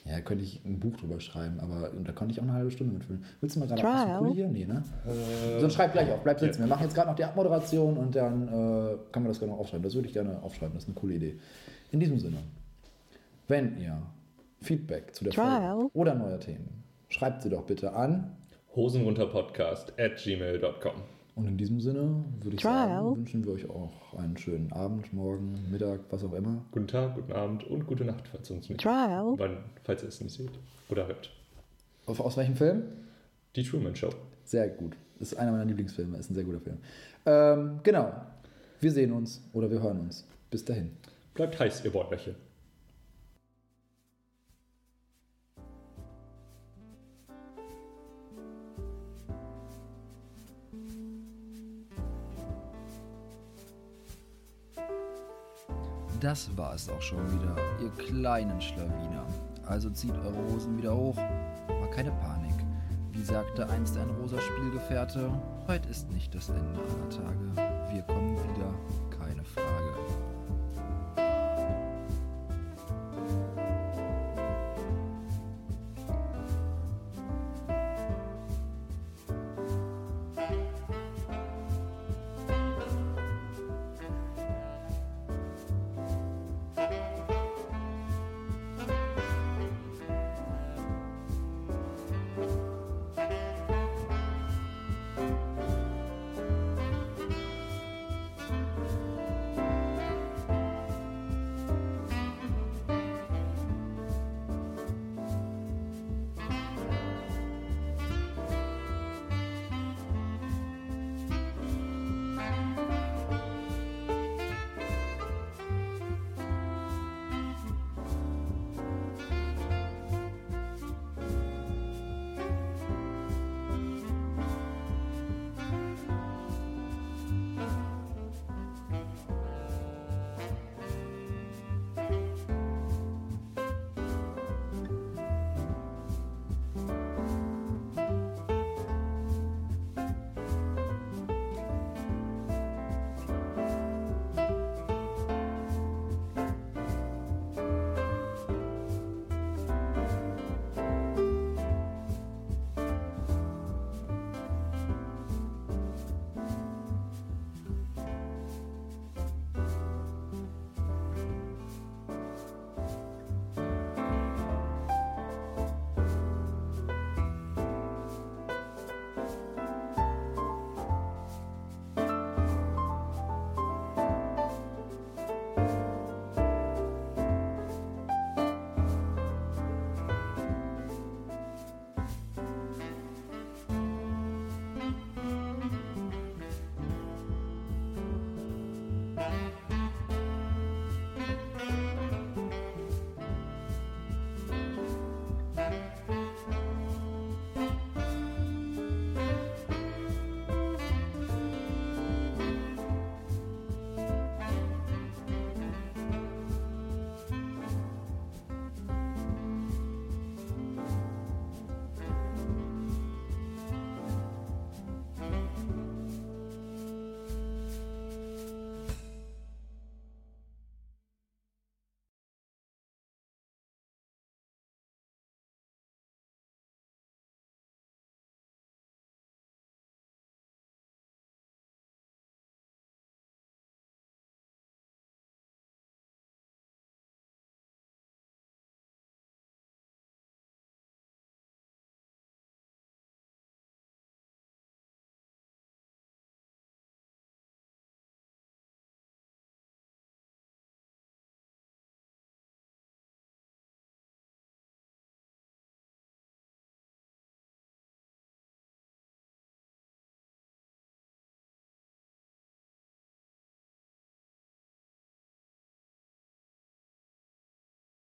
Ja, könnte ich ein Buch drüber schreiben, aber da konnte ich auch eine halbe Stunde mitfüllen. Willst du mal gerade hier? Nee, ne? Äh, Sonst schreib gleich auf, bleib sitzen. ja. Wir machen jetzt gerade noch die Abmoderation und dann äh, kann man das gerne noch aufschreiben. Das würde ich gerne aufschreiben, das ist eine coole Idee. In diesem Sinne, wenn ihr Feedback zu der Trial. Folge oder neuer Themen, schreibt sie doch bitte an. Hosenrunterpodcast at gmail.com. Und in diesem Sinne würde ich Trial. sagen, wünschen wir euch auch einen schönen Abend, Morgen, Mittag, was auch immer. Guten Tag, guten Abend und gute Nacht, falls ihr uns nicht, Trial. wann, falls ihr es nicht seht oder hört. Auf, aus welchem Film? Die Truman Show. Sehr gut. Ist einer meiner Lieblingsfilme, ist ein sehr guter Film. Ähm, genau. Wir sehen uns oder wir hören uns. Bis dahin. Bleibt heiß, ihr Bäuerchen. das war es auch schon wieder, ihr kleinen Schlawiner. Also zieht eure Hosen wieder hoch, aber keine Panik. Wie sagte einst ein rosa Spielgefährte, heute ist nicht das Ende aller Tage. Wir kommen wieder.